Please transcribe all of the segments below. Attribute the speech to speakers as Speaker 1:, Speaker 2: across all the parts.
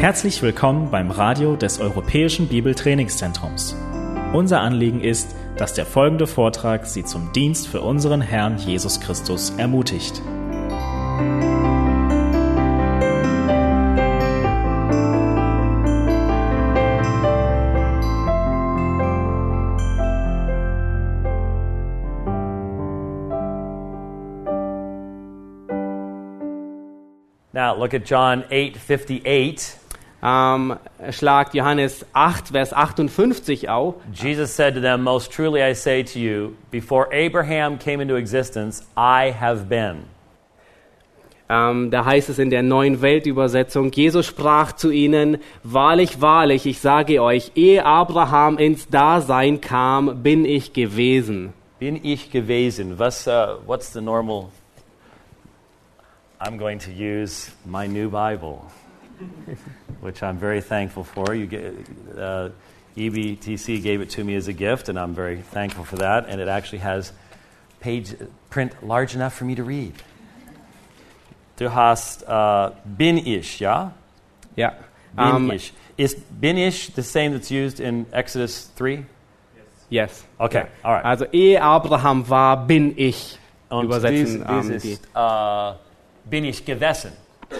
Speaker 1: Herzlich willkommen beim Radio des Europäischen Bibeltrainingszentrums. Unser Anliegen ist, dass der folgende Vortrag Sie zum Dienst für unseren Herrn Jesus Christus ermutigt.
Speaker 2: Now look at John 8:58.
Speaker 3: Ähm, schlagt Johannes 8, Vers 58 auf.
Speaker 2: Jesus said to them, "Most truly I say to you, before Abraham came into existence, I have been."
Speaker 3: Ähm, da heißt es in der neuen Weltübersetzung, Jesus sprach zu ihnen, wahrlich, wahrlich, ich sage euch, ehe Abraham ins Dasein kam, bin ich gewesen.
Speaker 2: Bin ich gewesen? Was uh, what's the normal I'm going to use my new Bible, which I'm very thankful for. You get, uh, EBTC gave it to me as a gift, and I'm very thankful for that. And it actually has page print large enough for me to read. Du hast uh, bin ich, ja?
Speaker 3: Ja.
Speaker 2: Bin
Speaker 3: Ähm,
Speaker 2: ich. Is bin ich the same that's used in Exodus 3?
Speaker 3: yes.
Speaker 2: Okay, all right.
Speaker 3: Also ehe Abraham war, bin ich.
Speaker 2: Und
Speaker 3: übersetzen
Speaker 2: dies, dies
Speaker 3: die.
Speaker 2: ist, uh, bin ich gewesen.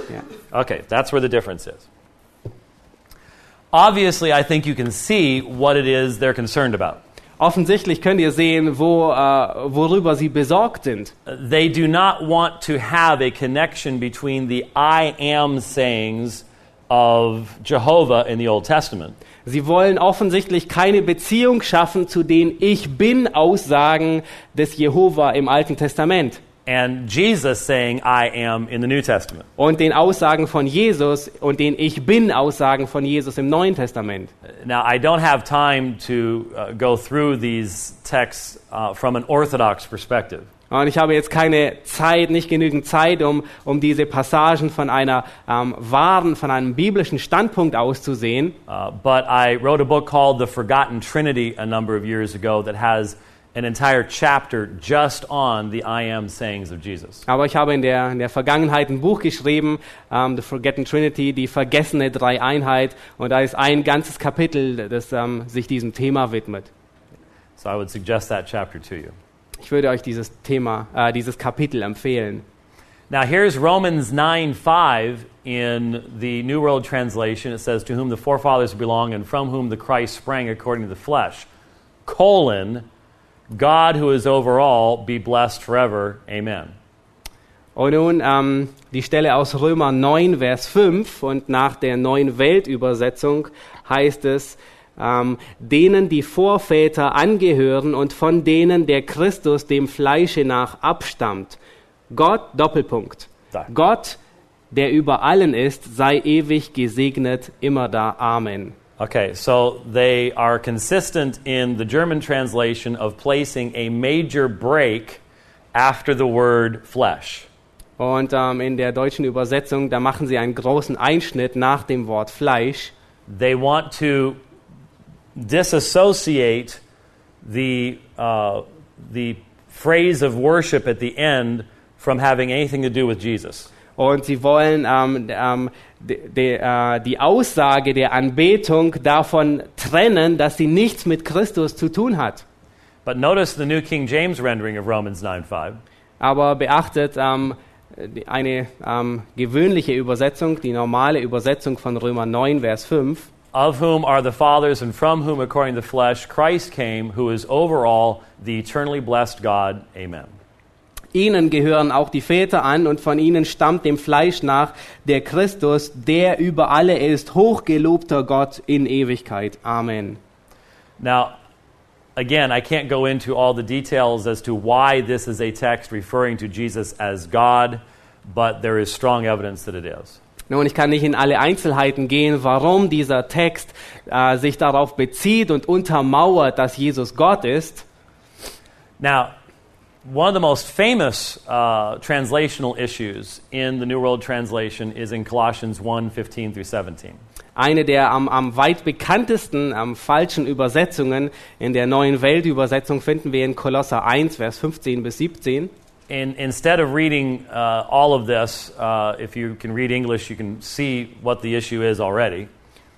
Speaker 3: Ja.
Speaker 2: Okay, that's where the difference is. Obviously, I think you can see what it is they're concerned about.
Speaker 3: Offensichtlich könnt ihr sehen, wo, äh, worüber sie besorgt sind.
Speaker 2: They do not want to have a connection between the I am sayings of Jehovah in the Old Testament
Speaker 3: Sie wollen offensichtlich keine Beziehung schaffen zu den Ich bin Aussagen des Jehova im Alten Testament
Speaker 2: and Jesus saying I am in the New Testament.
Speaker 3: und den Aussagen von Jesus und den Ich bin Aussagen von Jesus im Neuen Testament.
Speaker 2: Now, I don't have time to uh, go through these texts uh, from an Orthodox perspective.
Speaker 3: Und ich habe jetzt keine Zeit, nicht genügend Zeit, um, um diese Passagen von einer ähm, wahren, von einem biblischen Standpunkt auszusehen.
Speaker 2: Uh, but I wrote a book called The Forgotten Trinity a number of years ago that has an entire chapter just on the I am sayings of Jesus.
Speaker 3: Aber ich habe in der, in der Vergangenheit ein Buch geschrieben, ähm, The Forgotten Trinity, die vergessene Dreieinheit. Und da ist ein ganzes Kapitel, das ähm, sich diesem Thema widmet.
Speaker 2: So I would suggest that chapter to you.
Speaker 3: Ich würde euch dieses Thema, äh, dieses Kapitel empfehlen.
Speaker 2: Now, here's Romans 9:5 in the New World Translation. It says, To whom the forefathers belong and from whom the Christ sprang according to the flesh. Colon, God who is over all, be blessed forever. Amen.
Speaker 3: Und nun ähm, die Stelle aus Römer 9, Vers 5 und nach der neuen Weltübersetzung heißt es, ähm, denen die Vorväter angehören und von denen der Christus dem Fleische nach abstammt. Gott, Doppelpunkt.
Speaker 2: Da.
Speaker 3: Gott, der über allen ist, sei ewig gesegnet, immer da. Amen.
Speaker 2: Okay, so they are consistent in the German translation of placing a major break after the word flesh.
Speaker 3: Und ähm, in der deutschen Übersetzung, da machen sie einen großen Einschnitt nach dem Wort Fleisch.
Speaker 2: They want to disassociate the, uh, the phrase of worship at the end from having anything to do with Jesus.
Speaker 3: Und sie wollen ähm, ähm, de, de, äh, die Aussage der Anbetung davon trennen, dass sie nichts mit Christus zu tun hat.
Speaker 2: But notice the New King James rendering of Romans 9 5.
Speaker 3: Aber beachtet ähm, eine ähm, gewöhnliche Übersetzung, die normale Übersetzung von Römer 9, Vers 5.
Speaker 2: Of whom are the fathers, and from whom, according to the flesh, Christ came, who is over all, the eternally blessed God. Amen.
Speaker 3: Ihnen gehören auch die Väter an und von ihnen stammt dem Fleisch nach der Christus, der über alle ist, hochgelobter Gott in Ewigkeit. Amen.
Speaker 2: Now, again, I can't go into all the details as to why this is a text referring to Jesus as God, but there is strong evidence that it is.
Speaker 3: Nun, ich kann nicht in alle Einzelheiten gehen, warum dieser Text äh, sich darauf bezieht und untermauert, dass Jesus Gott ist.
Speaker 2: Now, one of the most famous uh, translational issues in the New World Translation is in Colossians 1 15 through 17.
Speaker 3: Eine der am, am weit bekanntesten am falschen Übersetzungen in der neuen Weltübersetzung finden wir in Kolosser 1, Vers 15 bis 17.
Speaker 2: in, instead of reading uh, all of this, uh, if you can read English, you can see what the issue is already.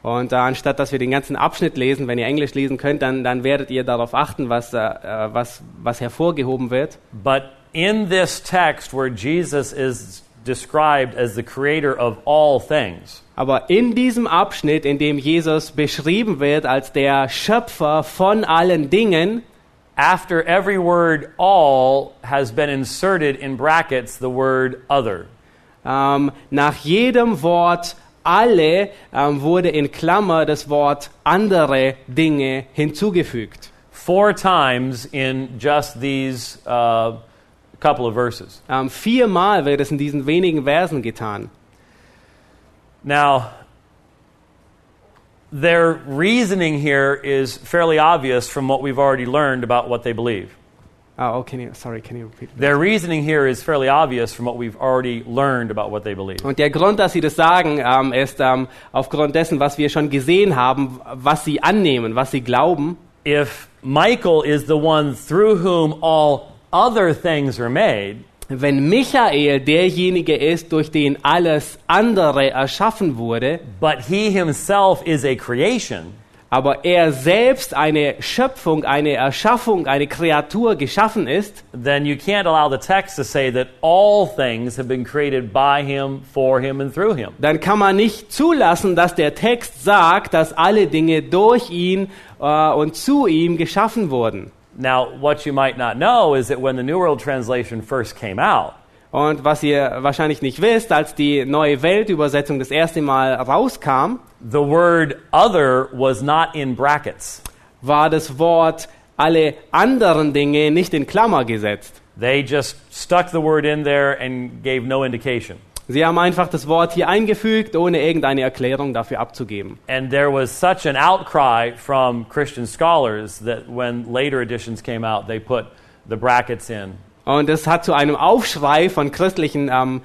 Speaker 3: Und äh, anstatt dass wir den ganzen Abschnitt lesen, wenn ihr Englisch lesen könnt, dann, dann werdet ihr darauf achten, was, äh, was, was hervorgehoben wird.
Speaker 2: But in this text, where Jesus is described as the creator of all things,
Speaker 3: Aber in diesem Abschnitt, in dem Jesus beschrieben wird als der Schöpfer von allen Dingen,
Speaker 2: after every word all has been inserted in brackets the word other.
Speaker 3: ähm, nach jedem Wort alle ähm, wurde in Klammer das Wort andere Dinge hinzugefügt.
Speaker 2: Four times in just these uh, couple of verses.
Speaker 3: Ähm, viermal wird es in diesen wenigen Versen getan.
Speaker 2: Now, their reasoning here is fairly obvious from what we've already learned about what they believe.
Speaker 3: Ah, oh, can you, sorry, can you repeat?
Speaker 2: Their reasoning here is fairly obvious from what we've already learned about what they believe.
Speaker 3: Und der Grund, dass sie das sagen, ähm, ist ähm, aufgrund dessen, was wir schon gesehen haben, was sie annehmen, was sie glauben.
Speaker 2: If Michael is the one through whom all other things are made,
Speaker 3: Wenn Michael derjenige ist, durch den alles andere erschaffen wurde,
Speaker 2: but he himself is a creation,
Speaker 3: aber er selbst eine Schöpfung, eine Erschaffung, eine Kreatur geschaffen ist,
Speaker 2: then you can't allow the text to say that all things have been created by him, for him, and through him.
Speaker 3: dann kann man nicht zulassen, dass der Text sagt, dass alle Dinge durch ihn äh, und zu ihm geschaffen wurden.
Speaker 2: Now, what you might not know is that when the New World Translation first came out,
Speaker 3: Und was ihr wahrscheinlich nicht wisst, als die neue Weltübersetzung das erste Mal rauskam,
Speaker 2: the word other was not in brackets.
Speaker 3: war das Wort alle anderen Dinge nicht in Klammer gesetzt.
Speaker 2: They just stuck the word in there and gave no indication.
Speaker 3: Sie haben einfach das Wort hier eingefügt, ohne irgendeine Erklärung dafür abzugeben.
Speaker 2: And there was such an outcry from Christian scholars that when later editions came out, they put the brackets in.
Speaker 3: Und es hat zu einem Aufschrei von christlichen ähm,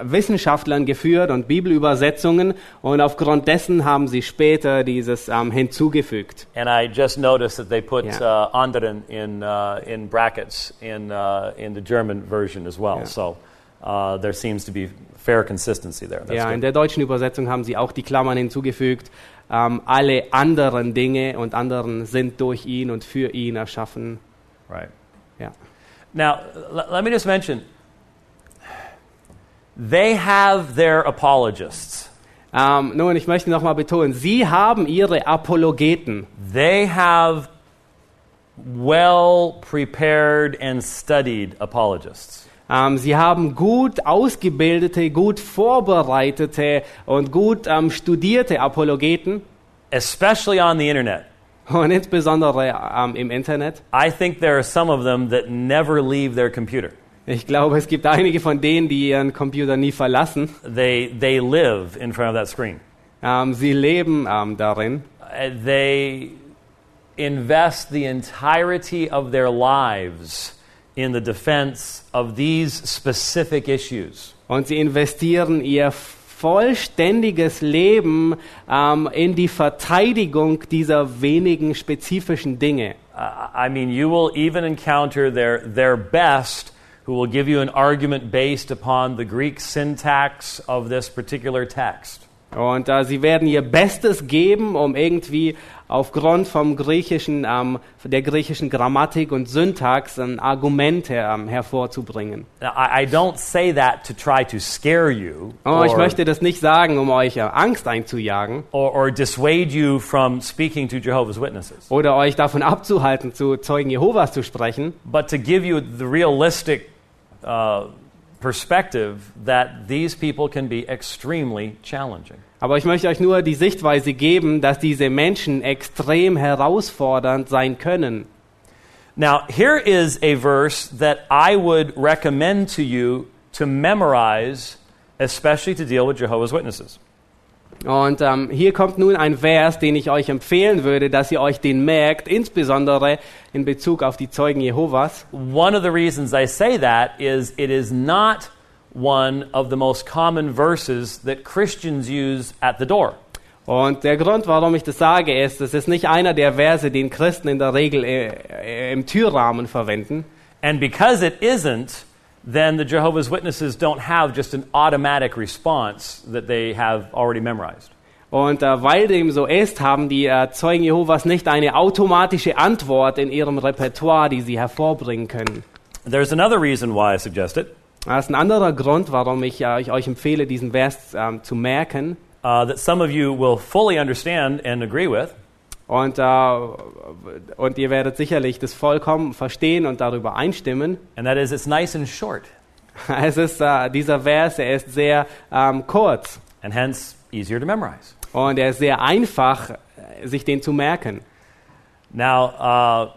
Speaker 3: Wissenschaftlern geführt und Bibelübersetzungen. Und aufgrund dessen haben sie später dieses ähm, hinzugefügt.
Speaker 2: And I just noticed that they put
Speaker 3: Yeah.
Speaker 2: uh, anderen in, uh, in brackets in, uh, in the German version as well.
Speaker 3: Yeah.
Speaker 2: So uh, there seems to be fair consistency there. That's
Speaker 3: Ja, in
Speaker 2: good.
Speaker 3: der deutschen Übersetzung haben sie auch die Klammern hinzugefügt. Ähm, alle anderen Dinge und anderen sind durch ihn und für ihn erschaffen.
Speaker 2: Right.
Speaker 3: Ja.
Speaker 2: Now, l- let me just mention they have their apologists.
Speaker 3: Ähm, nun, ich möchte nochmal betonen, sie haben ihre Apologeten.
Speaker 2: They have well prepared and studied apologists.
Speaker 3: Ähm, sie haben gut ausgebildete, gut vorbereitete und gut ähm, studierte Apologeten.
Speaker 2: Especially on the internet.
Speaker 3: Und insbesondere ähm, im Internet.
Speaker 2: I think there are some of them that never leave their computer.
Speaker 3: Ich glaube, es gibt einige von denen, die ihren Computer nie verlassen.
Speaker 2: They, they live in front of that screen.
Speaker 3: Ähm, sie leben ähm, darin.
Speaker 2: Uh, They invest the entirety of their lives in the defense of these specific issues.
Speaker 3: Und sie investieren ihr vollständiges Leben ähm, in die Verteidigung dieser wenigen spezifischen Dinge.
Speaker 2: I mean, you will even encounter their, their best who will give you an argument based upon the Greek syntax of this particular text.
Speaker 3: Und äh, sie werden ihr Bestes geben, um irgendwie aufgrund vom griechischen, ähm, der griechischen Grammatik und Syntax ein Argument ähm, hervorzubringen.
Speaker 2: Now, I, I don't say that to try to scare you
Speaker 3: Oh, ich möchte das nicht sagen, um euch äh, Angst einzujagen.
Speaker 2: or, or dissuade you from speaking to Jehovah's Witnesses,
Speaker 3: oder euch davon abzuhalten, zu Zeugen Jehovas zu sprechen,
Speaker 2: but to give you the realistic uh, perspective that these people can be extremely challenging.
Speaker 3: Aber ich möchte euch nur die Sichtweise geben, dass diese Menschen extrem herausfordernd sein können.
Speaker 2: Now, here is a verse that I would recommend to you to memorize, especially to deal with Jehovah's Witnesses.
Speaker 3: Und ähm, hier kommt nun ein Vers, den ich euch empfehlen würde, dass ihr euch den merkt, insbesondere in Bezug auf die Zeugen Jehovas.
Speaker 2: One of the reasons I say that is it is not one of the most common verses that Christians use at the door.
Speaker 3: Und der Grund, warum ich das sage, ist, es ist nicht einer der Verse, den Christen in der Regel äh, äh, im Türrahmen verwenden.
Speaker 2: And because it isn't, then the Jehovah's Witnesses don't have just an automatic response that they have already memorized.
Speaker 3: Und äh, weil dem so ist, haben die äh, Zeugen Jehovas nicht eine automatische Antwort in ihrem Repertoire, die sie hervorbringen können.
Speaker 2: There's another reason why I suggest it.
Speaker 3: Das ist ein anderer Grund, warum ich, äh, ich euch empfehle, diesen Vers ähm, zu merken.
Speaker 2: uh, that some of you will fully understand and agree with.
Speaker 3: Und, äh, und ihr werdet sicherlich das vollkommen verstehen und darüber einstimmen.
Speaker 2: And that is, it's nice and short,
Speaker 3: Es ist, äh, dieser Vers, er ist sehr ähm, kurz
Speaker 2: and hence easier to memorize.
Speaker 3: und er ist sehr einfach, äh, sich den zu merken.
Speaker 2: Now, uh,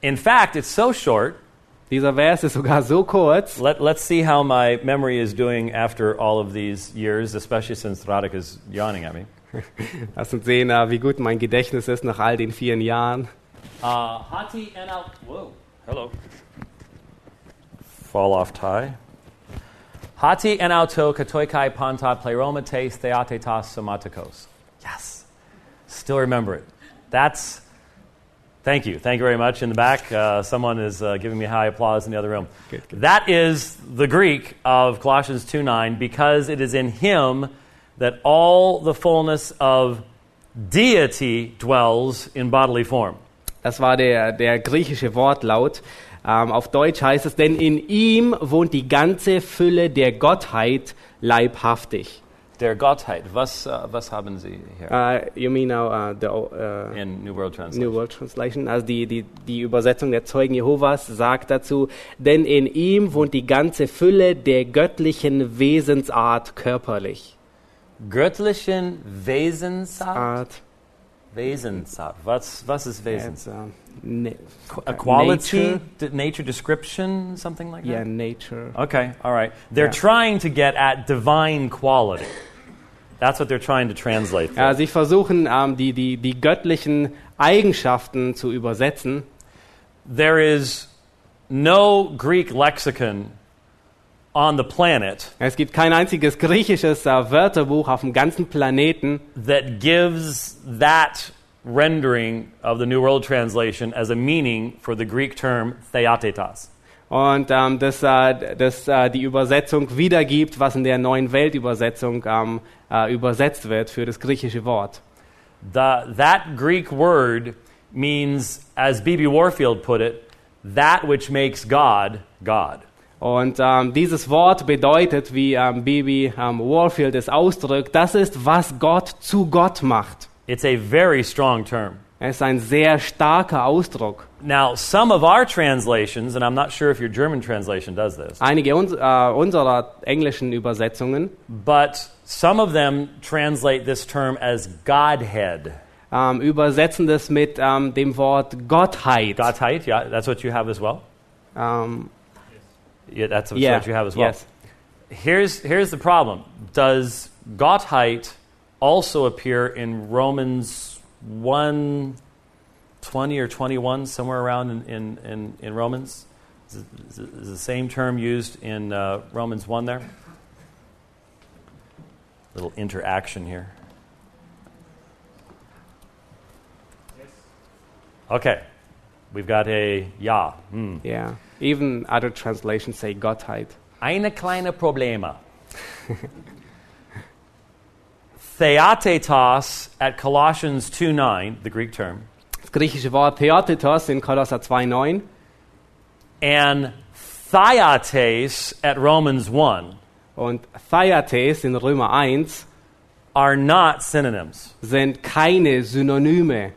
Speaker 2: in fact, it's so short.
Speaker 3: Dieser Vers ist sogar so kurz.
Speaker 2: Let, let's see how my memory is doing after all of these years, especially since Radhika is yawning at me.
Speaker 3: Lass uns sehen, äh, wie gut mein Gedächtnis ist nach all den vielen Jahren.
Speaker 2: Uh, hati and out. Whoa. Hello. Fall off tie. Hati en auto katoikai panta pleromates theatetas somatikos. Yes. Still remember it. That's. Thank you. Thank you very much. In the back, uh, someone is uh, giving me high applause in the other room.
Speaker 3: Good, good.
Speaker 2: That is the Greek of Colossians 2 9 because it is in him that all the fullness of deity dwells in bodily form.
Speaker 3: Das war der, der griechische Wortlaut. Ähm, auf Deutsch heißt es, denn in ihm wohnt die ganze Fülle der Gottheit leibhaftig.
Speaker 2: Der Gottheit. Was, uh, was haben Sie hier?
Speaker 3: Uh, you mean now uh, the uh,
Speaker 2: in New World Translation.
Speaker 3: New World Translation? Also die, die, die Übersetzung der Zeugen Jehovas sagt dazu, denn in ihm wohnt die ganze Fülle der göttlichen Wesensart körperlich.
Speaker 2: Göttlichen Wesensart.
Speaker 3: Art,
Speaker 2: Wesensart. Was, was ist
Speaker 3: it's,
Speaker 2: Wesensart?
Speaker 3: uh,
Speaker 2: A quality,
Speaker 3: nature.
Speaker 2: nature, nature description, something like
Speaker 3: yeah,
Speaker 2: that?
Speaker 3: Yeah, nature.
Speaker 2: Okay, all right. They're
Speaker 3: Yeah.
Speaker 2: trying to get at divine quality. That's what they're trying to translate.
Speaker 3: Ja, sie versuchen, ähm, die, die, die göttlichen Eigenschaften zu übersetzen.
Speaker 2: There is no Greek lexicon on the planet
Speaker 3: Es gibt kein einziges griechisches äh, Wörterbuch auf dem ganzen Planeten,
Speaker 2: that gives that rendering of the New World Translation as a meaning for the Greek term theatetas.
Speaker 3: und ähm, das, äh, das äh, die Übersetzung wiedergibt, was in der neuen Weltübersetzung ähm, äh, übersetzt wird für das griechische Wort.
Speaker 2: The, that Greek word means, as B.B. Warfield put it, that which makes God, God.
Speaker 3: Und ähm, dieses Wort bedeutet, wie ähm, Bibi ähm, Warfield es ausdrückt, das ist, was Gott zu Gott macht.
Speaker 2: It's a very strong term.
Speaker 3: Es ist ein sehr starker Ausdruck.
Speaker 2: Now, some of our translations, and I'm not sure if your German translation does this,
Speaker 3: Einige uns, äh, unserer englischen Übersetzungen
Speaker 2: but some of them translate this term as Godhead.
Speaker 3: ähm, übersetzen das mit ähm, dem Wort Gottheit.
Speaker 2: Gottheit, yeah, that's what you have as well.
Speaker 3: Ähm,
Speaker 2: Yeah, that's what
Speaker 3: yeah,
Speaker 2: you have as well.
Speaker 3: yes.
Speaker 2: Here's, here's the problem. Does Gottheit also appear in Romans 1 20 or 21, somewhere around in, in, in, in Romans? Is, it- is it- is the same term used in uh, Romans 1 there? Little interaction here. Yes. Okay. We've got a ja. Hmm.
Speaker 3: Yeah. Even other translations say Gottheit.
Speaker 2: Eine kleine Probleme. Theatetos at Colossians 2:9, the Greek term,
Speaker 3: Das griechische Wort Theotetos in Kolosser 2,9
Speaker 2: and thyates at Romans 1
Speaker 3: und Theates in Römer 1
Speaker 2: are not synonyms.
Speaker 3: sind keine Synonyme.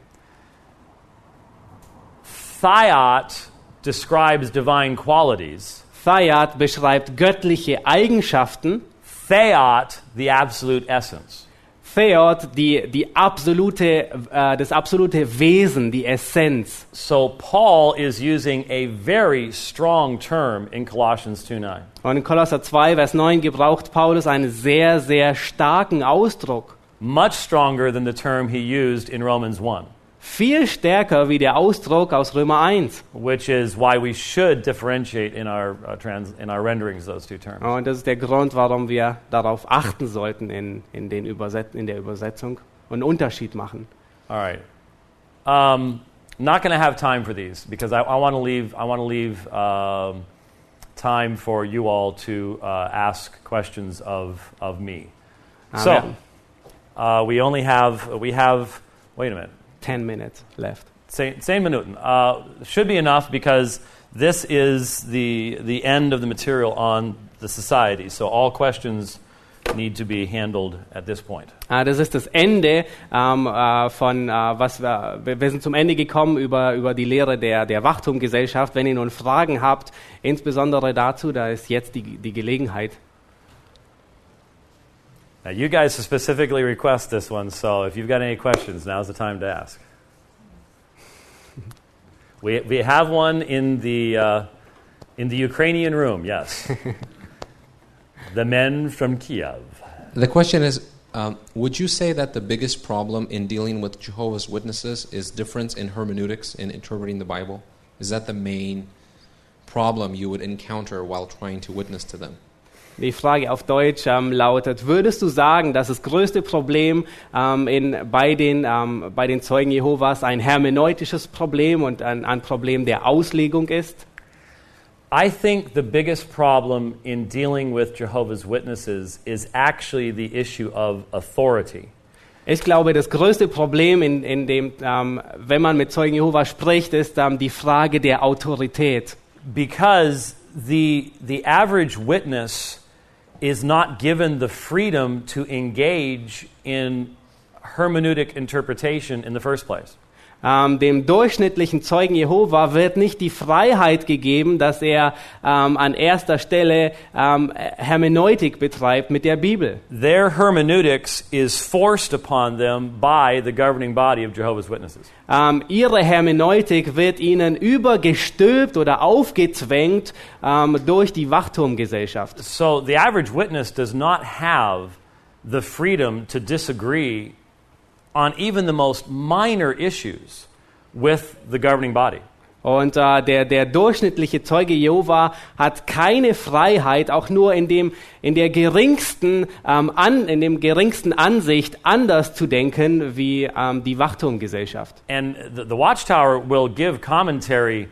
Speaker 2: Thiat describes divine qualities.
Speaker 3: Thayat beschreibt göttliche Eigenschaften,
Speaker 2: Theot, the absolute essence.
Speaker 3: Theot die, die absolute, äh, das absolute Wesen, die Essenz.
Speaker 2: So Paul is using a very strong term in Colossians 2:9.
Speaker 3: Und in Kolosser 2, Vers 9 gebraucht Paulus einen sehr, sehr starken Ausdruck.
Speaker 2: Much stronger than the term he used in Romans 1.
Speaker 3: Viel stärker wie der Ausdruck aus Römer 1.
Speaker 2: which is why we should differentiate in our, uh, trans, in our renderings those two terms.
Speaker 3: Und das ist der Grund, warum wir darauf achten sollten in, in, den Überset in der Übersetzung und einen Unterschied machen.
Speaker 2: All right. Um, not going to have time for these because I, I want to leave. I want to leave um, time for you all to uh, ask questions of, of me.
Speaker 3: Ah,
Speaker 2: So,
Speaker 3: wir haben
Speaker 2: uh, we only have, we have, wait a minute,
Speaker 3: 10 minutes left.
Speaker 2: 10 10 Minuten. Uh, should be enough because this is the, the end of the material on the society. So all questions need to be handled at this point.
Speaker 3: Ah, das ist das Ende ähm, äh, von, äh, was wir, wir wir sind zum Ende gekommen über, über die Lehre der, der Wachtumgesellschaft. Wenn ihr nun Fragen habt, insbesondere dazu, da ist jetzt die, die Gelegenheit.
Speaker 2: Now, you guys specifically request this one, so if you've got any questions, now's the time to ask. We, we have one in the, uh, in the Ukrainian room, yes. the men from Kiev.
Speaker 4: The question is um, Would you say that the biggest problem in dealing with Jehovah's Witnesses is difference in hermeneutics in interpreting the Bible? Is that the main problem you would encounter while trying to witness to them?
Speaker 3: Die Frage auf Deutsch ähm, lautet, würdest du sagen, dass das größte Problem ähm, in, bei, den, ähm, bei den Zeugen Jehovas ein hermeneutisches Problem und ein, ein Problem der Auslegung ist?
Speaker 2: I think the biggest problem in dealing with Jehovah's Witnesses is actually the issue of authority.
Speaker 3: Ich glaube, das größte Problem, in, in dem, ähm, wenn man mit Zeugen Jehovas spricht, ist ähm, die Frage der Autorität.
Speaker 2: Because the, the average witness is not given the freedom to engage in hermeneutic interpretation in the first place.
Speaker 3: Ähm, dem durchschnittlichen Zeugen Jehova wird nicht die Freiheit gegeben, dass er ähm, an erster Stelle ähm, Hermeneutik betreibt mit der Bibel.
Speaker 2: Their hermeneutics is forced upon them by the governing body of Jehovah's Witnesses.
Speaker 3: Ähm, ihre Hermeneutik wird ihnen übergestülpt oder aufgezwängt ähm, durch die Wachturmgesellschaft.
Speaker 2: So the average witness does not have the freedom to disagree on even the most minor issues with the governing body.
Speaker 3: Und äh, der, der durchschnittliche Zeuge Jehova hat keine Freiheit, auch nur in, dem, in, der geringsten, ähm, an, in dem geringsten Ansicht anders zu denken wie ähm, die Wachturmgesellschaft.
Speaker 2: And the, the Watchtower will give commentary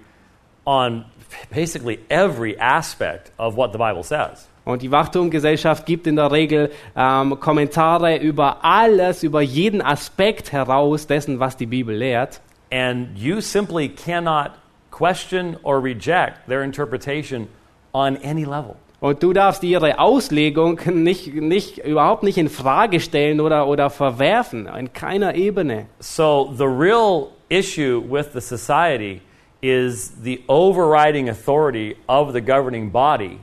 Speaker 2: on basically every aspect of what the Bible says.
Speaker 3: Und die Wachturmgesellschaft gibt in der Regel ähm, Kommentare über alles, über jeden Aspekt heraus dessen, was die Bibel lehrt.
Speaker 2: And you simply cannot question or reject their interpretation on any level.
Speaker 3: Und du darfst ihre Auslegung nicht, nicht, überhaupt nicht in Frage stellen oder, oder verwerfen, in keiner Ebene.
Speaker 2: So the real issue with the society is the overriding authority of the governing body,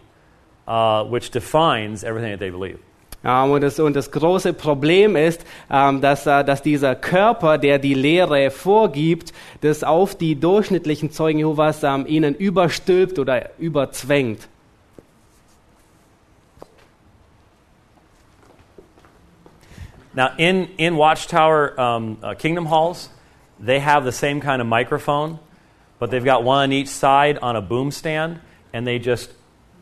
Speaker 2: uh, which defines everything that they believe.
Speaker 3: Ähm, und, das, und das große Problem ist, ähm, dass, äh, dass dieser Körper, der die Lehre vorgibt, das auf die durchschnittlichen Zeugen Jehovas ähm, ihnen überstülpt oder überzwängt.
Speaker 2: Now, in, in Watchtower um, uh, Kingdom Halls, they have the same kind of microphone, but they've got one on each side on a boom stand, and they just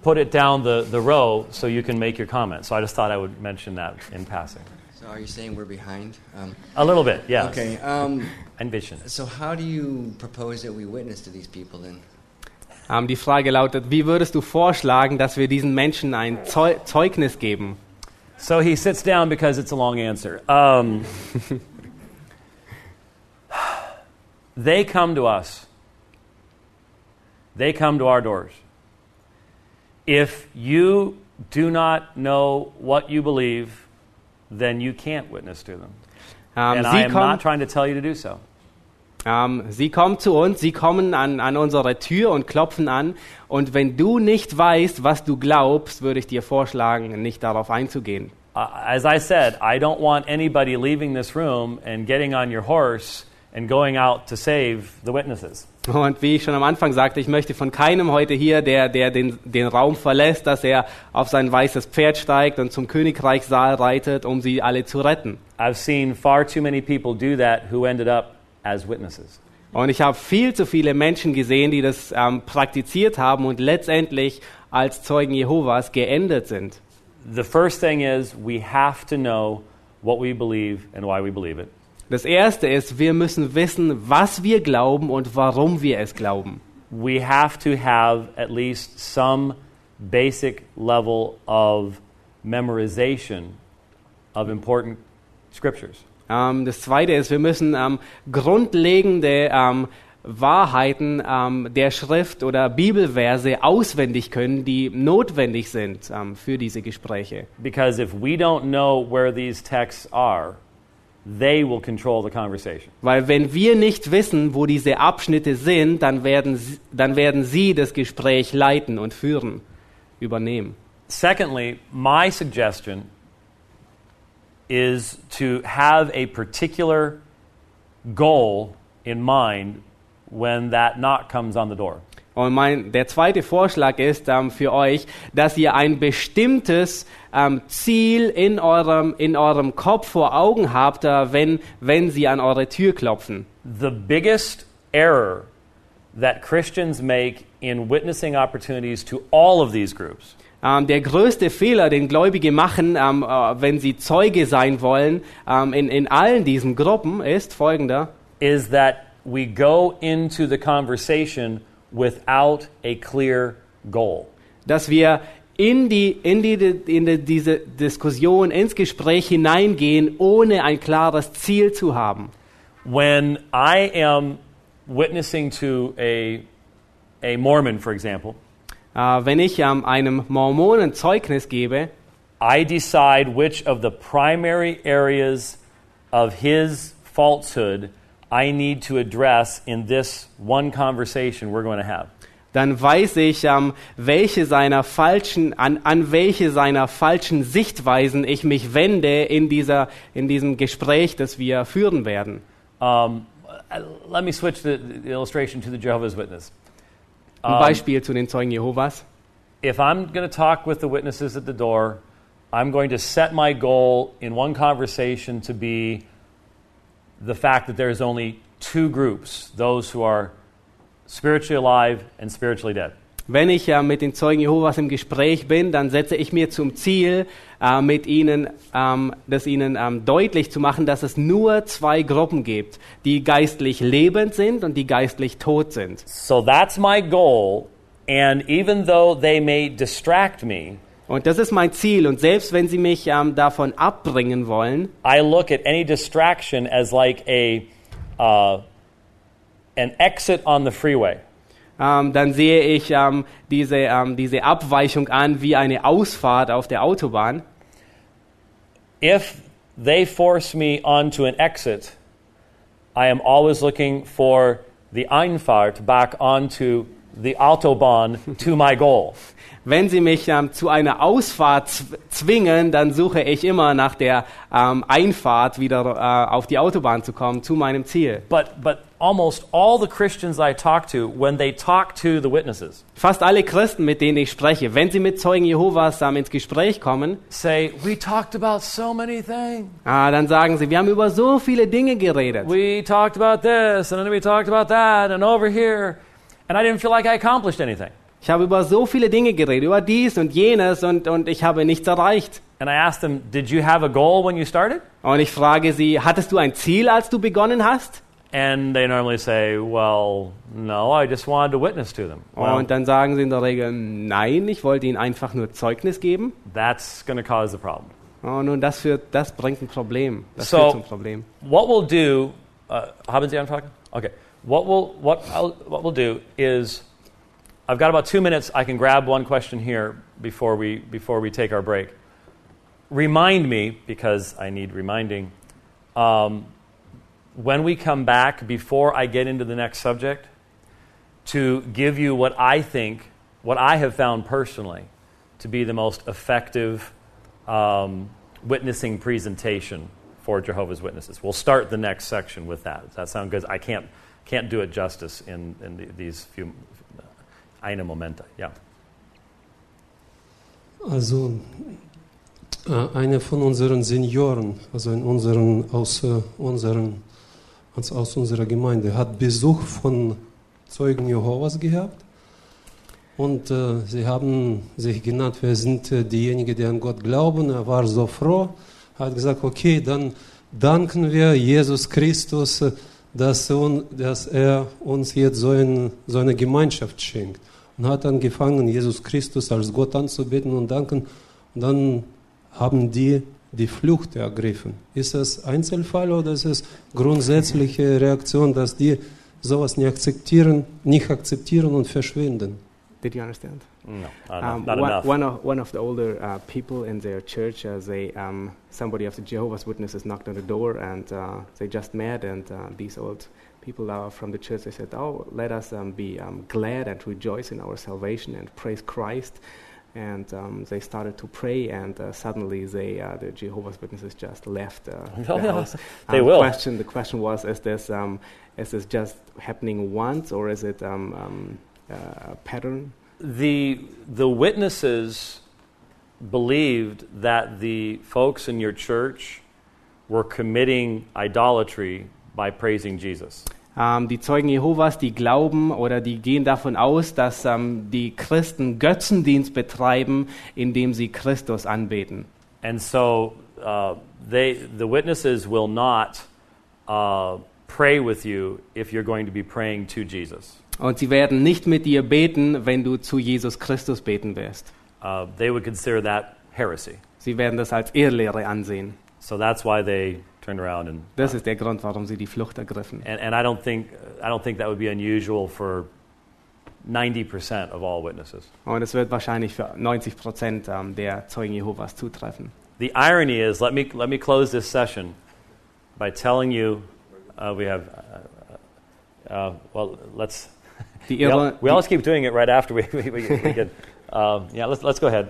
Speaker 2: put it down the, the row so you can make your comment. So I just thought I would mention that in passing.
Speaker 5: So are you saying we're behind? Um,
Speaker 2: A little bit, yes.
Speaker 5: Okay. Um,
Speaker 2: Ein bisschen.
Speaker 5: so how do you propose that we witness to these people then?
Speaker 3: Ähm, die Frage lautet, wie würdest du vorschlagen, dass wir diesen Menschen ein Zeu Zeugnis geben?
Speaker 2: So he sits down because it's a long answer. Um, they come to us. They come to our doors. If you do not know what you believe, then you can't witness to them.
Speaker 3: Ähm,
Speaker 2: and I am not trying to tell you to do so.
Speaker 3: ähm, sie kommen zu uns, sie kommen an, an unsere Tür und klopfen an. Und wenn du nicht weißt, was du glaubst, würde ich dir vorschlagen, nicht darauf einzugehen.
Speaker 2: Uh, as I said, I don't want anybody leaving this room and getting on your horse and going out to save the witnesses.
Speaker 3: Und wie ich schon am Anfang sagte, ich möchte von keinem heute hier, der, der den, den Raum verlässt, dass er auf sein weißes Pferd steigt und zum Königreichsaal reitet, um sie alle zu retten.
Speaker 2: I've seen far too many people do that who ended up as witnesses.
Speaker 3: Und ich habe viel zu viele Menschen gesehen, die das ähm, praktiziert haben und letztendlich als Zeugen Jehovas geendet sind.
Speaker 2: The first thing is we have to know what we believe and why we believe it.
Speaker 3: Das Erste ist, wir müssen wissen, was wir glauben und warum wir es glauben.
Speaker 2: We have to have at least some basic level of memorization of important scriptures.
Speaker 3: Ähm, das Zweite ist, wir müssen ähm, grundlegende ähm, Wahrheiten der Schrift oder Bibelverse auswendig können, die notwendig sind für diese Gespräche.
Speaker 2: Because if we don't know where these texts are, they will control the conversation.
Speaker 3: Weil wenn wir nicht wissen, wo diese Abschnitte sind, dann werden, sie- dann werden sie das Gespräch leiten und führen, übernehmen.
Speaker 2: Secondly, my suggestion is to have a particular goal in mind when that knock comes on the door.
Speaker 3: Und mein, der zweite Vorschlag ist ähm, für euch, dass ihr ein bestimmtes ähm, Ziel in eurem, in eurem Kopf vor Augen habt, äh, wenn, wenn sie an eure Tür klopfen.
Speaker 2: The biggest error that Christians make in witnessing opportunities to all of these groups
Speaker 3: Ähm, der größte Fehler, den Gläubige machen, ähm, äh, wenn sie Zeuge sein wollen, ähm, in, in allen diesen Gruppen, ist folgender.
Speaker 2: is that we go into the conversation without a clear goal.
Speaker 3: dass wir in, die, in, die, in die, diese Diskussion, ins Gespräch hineingehen, ohne ein klares Ziel zu haben.
Speaker 2: When I am witnessing to a, a Mormon, for example,
Speaker 3: Äh, wenn ich ähm, einem Mormonen Zeugnis gebe,
Speaker 2: I decide which of the primary areas of his falsehood I need to address in this one conversation we're going to have.
Speaker 3: dann weiß ich, ähm, welche seiner falschen, an, an welche seiner falschen Sichtweisen ich mich wende in, dieser, in diesem Gespräch, das wir führen werden.
Speaker 2: Um, let me switch the, the illustration to the Jehovah's Witness.
Speaker 3: Ein Beispiel zu den Zeugen Jehovas.
Speaker 2: if I'm going to talk with the witnesses at the door, I'm going to set my goal in one conversation to be the fact that there's only two groups those who are spiritually alive and spiritually dead.
Speaker 3: Wenn ich ja mit den Zeugen Jehovas im Gespräch bin, dann setze ich mir zum Ziel, äh, mit ihnen, ähm, das ihnen ähm, deutlich zu machen, dass es nur zwei Gruppen gibt, die geistlich lebend sind und die geistlich tot sind.
Speaker 2: So that's my goal, and even though they may distract me,
Speaker 3: Und das ist mein Ziel. Und selbst wenn sie mich ähm, davon abbringen wollen,
Speaker 2: I look at any distraction as like a uh, an exit on the freeway.
Speaker 3: ähm, dann sehe ich ähm, diese, ähm, diese Abweichung an wie eine Ausfahrt auf der Autobahn.
Speaker 2: if they force me onto an exit, I am always looking for the Einfahrt back onto the Autobahn to my goal.
Speaker 3: Wenn sie mich ähm, zu einer Ausfahrt zw- zwingen, dann suche ich immer nach der ähm, Einfahrt wieder äh, auf die Autobahn zu kommen, zu meinem Ziel.
Speaker 2: But, but almost all the Christians I talk to, when they talk to the witnesses,
Speaker 3: Fast alle Christen, mit denen ich spreche, wenn sie mit Zeugen Jehovas ähm, ins Gespräch kommen,
Speaker 2: say, We talked about so many things.
Speaker 3: ah, dann sagen sie, wir haben über so viele Dinge geredet.
Speaker 2: We talked about this, and then we talked about that, and over here. And I didn't feel like I accomplished anything.
Speaker 3: Ich habe über so viele Dinge geredet, über dies und jenes und, und ich habe nichts erreicht.
Speaker 2: And I asked them, Did you have a goal when you started?
Speaker 3: Und ich frage sie, hattest du ein Ziel, als du begonnen hast?
Speaker 2: And they normally say, Well, no, I just wanted to witness to them. Well,
Speaker 3: Und dann sagen sie in der Regel, nein, ich wollte ihnen einfach nur Zeugnis geben.
Speaker 2: that's going to cause the problem.
Speaker 3: Oh, nun, das, führt, das bringt ein Problem. Das
Speaker 2: So-
Speaker 3: führt zum Problem.
Speaker 2: What we'll do, uh, haben Sie anfangen? Okay. What we'll, what, I'll, what we'll do is, I've got about two minutes. I can grab one question here before we, before we take our break. Remind me, because I need reminding, um, when we come back, before I get into the next subject, to give you what I think, what I have found personally to be the most effective um, witnessing presentation for Jehovah's Witnesses. We'll start the next section with that. Does that sound good? I can't, can't do it justice in, in the, these few eine Momente. Yeah.
Speaker 6: Also äh, einer von unseren Senioren, also in unseren, aus, äh, unseren, aus, aus unserer Gemeinde, hat Besuch von Zeugen Jehovas gehabt. Und äh, sie haben sich genannt, wir sind äh, diejenigen, die an Gott glauben. Er war so froh, hat gesagt, okay, dann danken wir Jesus Christus, äh, dass, un, dass er uns jetzt so, ein, so eine Gemeinschaft schenkt. und hat angefangen, Jesus Christus als Gott anzubeten und danken. Und dann haben die die Flucht ergriffen. Ist es Einzelfall oder ist es grundsätzliche Reaktion, dass die sowas nicht akzeptieren, nicht akzeptieren und verschwinden?
Speaker 3: Did you understand?
Speaker 2: No,
Speaker 3: Um,
Speaker 2: not
Speaker 3: one,
Speaker 2: enough.
Speaker 3: one of one of the older uh, people in their church, uh, they um, somebody of the Jehovah's Witnesses knocked on the door, and uh, they just met, and uh, these old people from the church they said, "Oh, let us um, be um, glad and rejoice in our salvation and praise Christ." And um, they started to pray, and uh, suddenly they, uh, the Jehovah's Witnesses, just left the house.
Speaker 2: They
Speaker 3: Um,
Speaker 2: will.
Speaker 3: Question: The question was, is this um, is this just happening once, or is it um, um, uh, a pattern?
Speaker 2: The the witnesses believed that the folks in your church were committing idolatry by praising Jesus.
Speaker 3: Ähm, die Zeugen Jehovas, die glauben oder die gehen davon aus, dass ähm, die Christen Götzendienst betreiben, indem sie Christus anbeten.
Speaker 2: And so uh, they the witnesses will not uh, pray with you if you're going to be praying to Jesus.
Speaker 3: Und sie werden nicht mit dir beten, wenn du zu Jesus Christus beten wirst.
Speaker 2: Uh, they would consider that heresy.
Speaker 3: Sie werden das als Irrlehre ansehen.
Speaker 2: So that's why they turned around and
Speaker 3: Das ist der Grund, warum sie die Flucht ergriffen.
Speaker 2: and, and I don't think I don't think that would be unusual for 90% of all witnesses.
Speaker 3: Und es wird wahrscheinlich für 90 Prozent ähm, der Zeugen Jehovas zutreffen.
Speaker 2: The irony is, let me, let me close this session by telling you uh, we have, uh, uh, well, let's,
Speaker 3: Die
Speaker 2: we, al- we always keep doing it right after we, we, we, we get, um, yeah, let's, let's go ahead.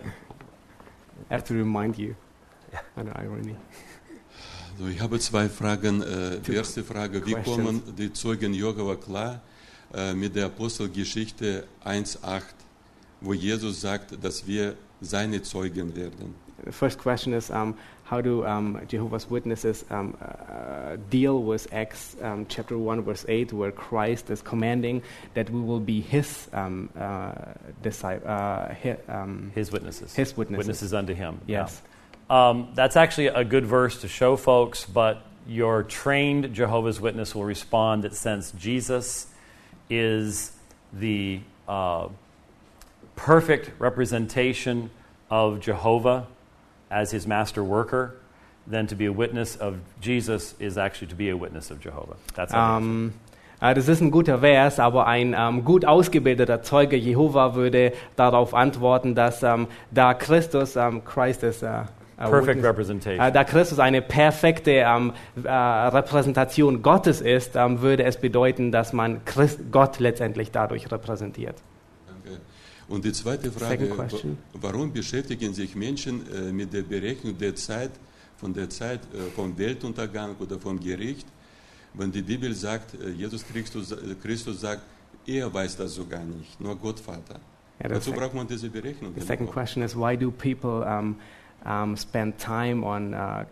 Speaker 3: I have to remind you. Eine Irony.
Speaker 7: Also ich habe zwei Fragen. Äh, die erste Frage, wie
Speaker 3: questions.
Speaker 7: kommen die Zeugen Jehova klar äh, mit der Apostelgeschichte 1.8, wo Jesus sagt, dass wir seine Zeugen werden?
Speaker 3: The first question is um, how do um, Jehovah's Witnesses um, uh, deal with Acts um, chapter 1, verse 8, where Christ is commanding that we will be his, um, uh, disci- uh, hi, um,
Speaker 2: His witnesses.
Speaker 3: his witnesses.
Speaker 2: Witnesses unto him. yeah.
Speaker 3: Yes.
Speaker 2: Um, that's actually a good verse to show folks, but your trained Jehovah's Witness will respond that since Jesus is the uh, perfect representation of Jehovah as his master worker, then to be a witness of Jesus is actually to be a witness of Jehovah. That's how is.
Speaker 3: Ähm, äh, das ist ein guter Vers, aber ein ähm, gut ausgebildeter Zeuge Jehova würde darauf antworten, dass ähm, da Christus, ähm, Christ ist, äh, äh,
Speaker 2: perfect representation.
Speaker 3: Äh, da Christus eine perfekte ähm, äh, Repräsentation Gottes ist, ähm, würde es bedeuten, dass man Christ, Gott letztendlich dadurch repräsentiert.
Speaker 7: Und die zweite Frage, warum beschäftigen sich Menschen äh, mit der Berechnung der Zeit, von der Zeit äh, vom Weltuntergang oder vom Gericht, wenn die Bibel sagt, äh, Jesus Christus, äh, Christus sagt, er weiß das sogar nicht, nur Gott Vater.
Speaker 3: Ja, das
Speaker 7: Dazu braucht man diese Berechnung.
Speaker 3: The second question is why do people um, um, spend time on uh,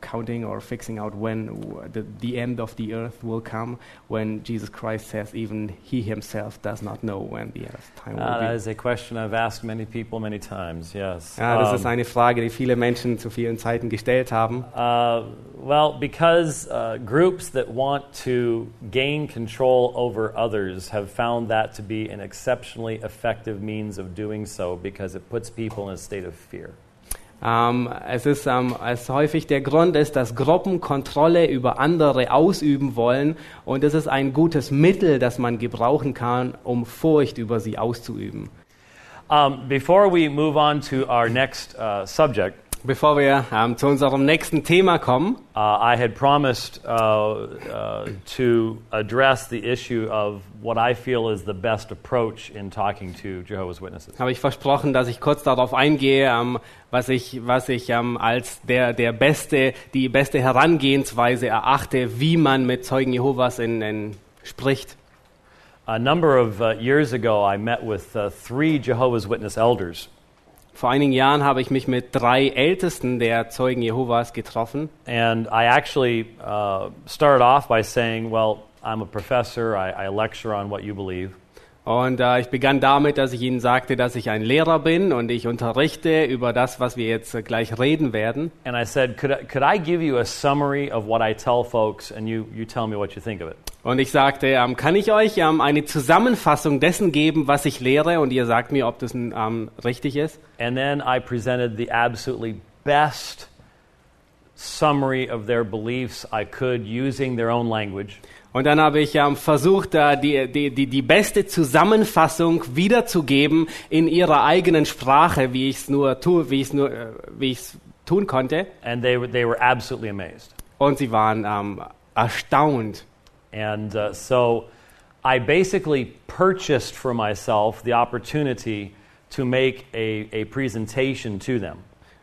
Speaker 3: counting or fixing out when the, the end of the earth will come when Jesus Christ says even he himself does not know when the earth time
Speaker 2: Ah, that
Speaker 3: will be?
Speaker 2: is a question I've asked many people many times, yes.
Speaker 3: Ja, das
Speaker 2: Um,
Speaker 3: ist eine Frage, die viele Menschen zu vielen Zeiten gestellt haben.
Speaker 2: Uh, well, because uh, groups that want to gain control over others have found that to be an exceptionally effective means of doing so because it puts people in a state of fear.
Speaker 3: Ähm, es ist ähm, es häufig der Grund ist, dass Gruppen Kontrolle über andere ausüben wollen und es ist ein gutes Mittel, das man gebrauchen kann, um Furcht über sie auszuüben.
Speaker 2: Um, before we move on to our next uh, subject,
Speaker 3: Bevor wir ähm, zu unserem nächsten Thema kommen,
Speaker 2: uh, I had promised uh, uh, to address the issue of what I feel is the best approach in talking to Jehovah's Witnesses.
Speaker 3: habe ich versprochen, dass ich kurz darauf eingehe, ähm, was ich, was ich ähm, als der, der beste, die beste Herangehensweise erachte, wie man mit Zeugen Jehovas in, in spricht.
Speaker 2: A number of uh, years ago, I met with uh, three Jehovah's Witness elders.
Speaker 3: Vor einigen Jahren habe ich mich mit drei Ältesten der Zeugen Jehovas getroffen.
Speaker 2: And I actually uh, started off by saying, Well, I'm a professor, I, I lecture on what you believe.
Speaker 3: Und äh, ich begann damit, dass ich ihnen sagte, dass ich ein Lehrer bin und ich unterrichte über das, was wir jetzt äh, gleich reden werden.
Speaker 2: And I said, could I, could I give you a summary of what I tell folks and you, you tell me what you think of it?
Speaker 3: Und ich sagte, ähm, kann ich euch ähm, eine Zusammenfassung dessen geben, was ich lehre? Und ihr sagt mir, ob das ähm, richtig ist.
Speaker 2: And then I presented the absolutely best summary of their beliefs I could using their own language.
Speaker 3: Und dann habe ich ähm, versucht, äh, die, die, die, die beste Zusammenfassung wiederzugeben in ihrer eigenen Sprache, wie ich es nur tue, wie ich es nur, äh, wie ich es tun konnte.
Speaker 2: And they, were- they were absolutely amazed.
Speaker 3: Und sie waren ähm, erstaunt.
Speaker 2: And uh, so I basically purchased for myself the opportunity to make a, a presentation to them.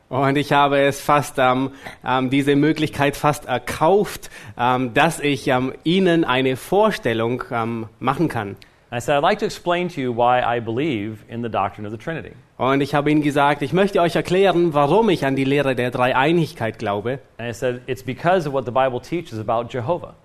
Speaker 3: Und ich habe es fast ähm, ähm, diese Möglichkeit fast erkauft, ähm, dass ich ähm, ihnen eine Vorstellung ähm, machen kann.
Speaker 2: I said, I'd like to explain to you why I believe in the doctrine of the Trinity.
Speaker 3: Und ich habe ihnen gesagt, ich möchte euch erklären, warum ich an die Lehre der Dreieinigkeit glaube.
Speaker 2: And I said, it's because of what the Bible teaches about Jehovah.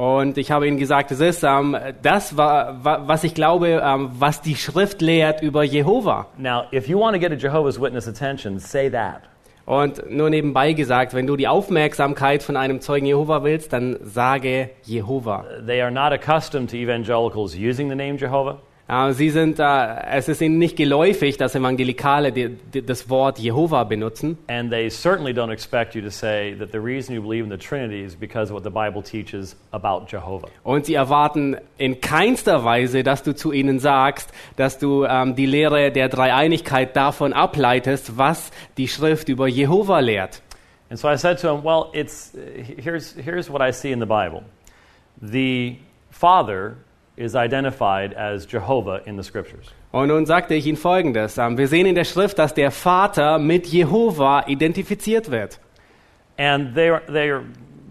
Speaker 3: Und ich habe ihnen gesagt, es ist ähm, das, wa wa was ich glaube, ähm, was die Schrift lehrt über Jehova.
Speaker 2: Now, if you want to get a Jehovah's Witness attention, say that.
Speaker 3: Und nur nebenbei gesagt, wenn du die Aufmerksamkeit von einem Zeugen Jehova willst, dann sage Jehova.
Speaker 2: They are not accustomed to evangelicals using the name Jehovah.
Speaker 3: Sie sind, es ist ihnen nicht geläufig, dass Evangelikale das Wort Jehova benutzen.
Speaker 2: And they certainly don't expect you to say that the reason you believe in the Trinity is because of what the Bible teaches about Jehovah.
Speaker 3: Und sie erwarten in keinster Weise, dass du zu ihnen sagst, dass du ähm, die Lehre der Dreieinigkeit davon ableitest, was die Schrift über Jehova lehrt.
Speaker 2: And so I said to him, Well, it's, here's, here's what I see in the Bible. The Father is identified as Jehovah in the Scriptures.
Speaker 3: Und nun sagte ich ihnen Folgendes. Ähm, wir sehen in der Schrift, dass der Vater mit Jehova identifiziert wird.
Speaker 2: And they're, they're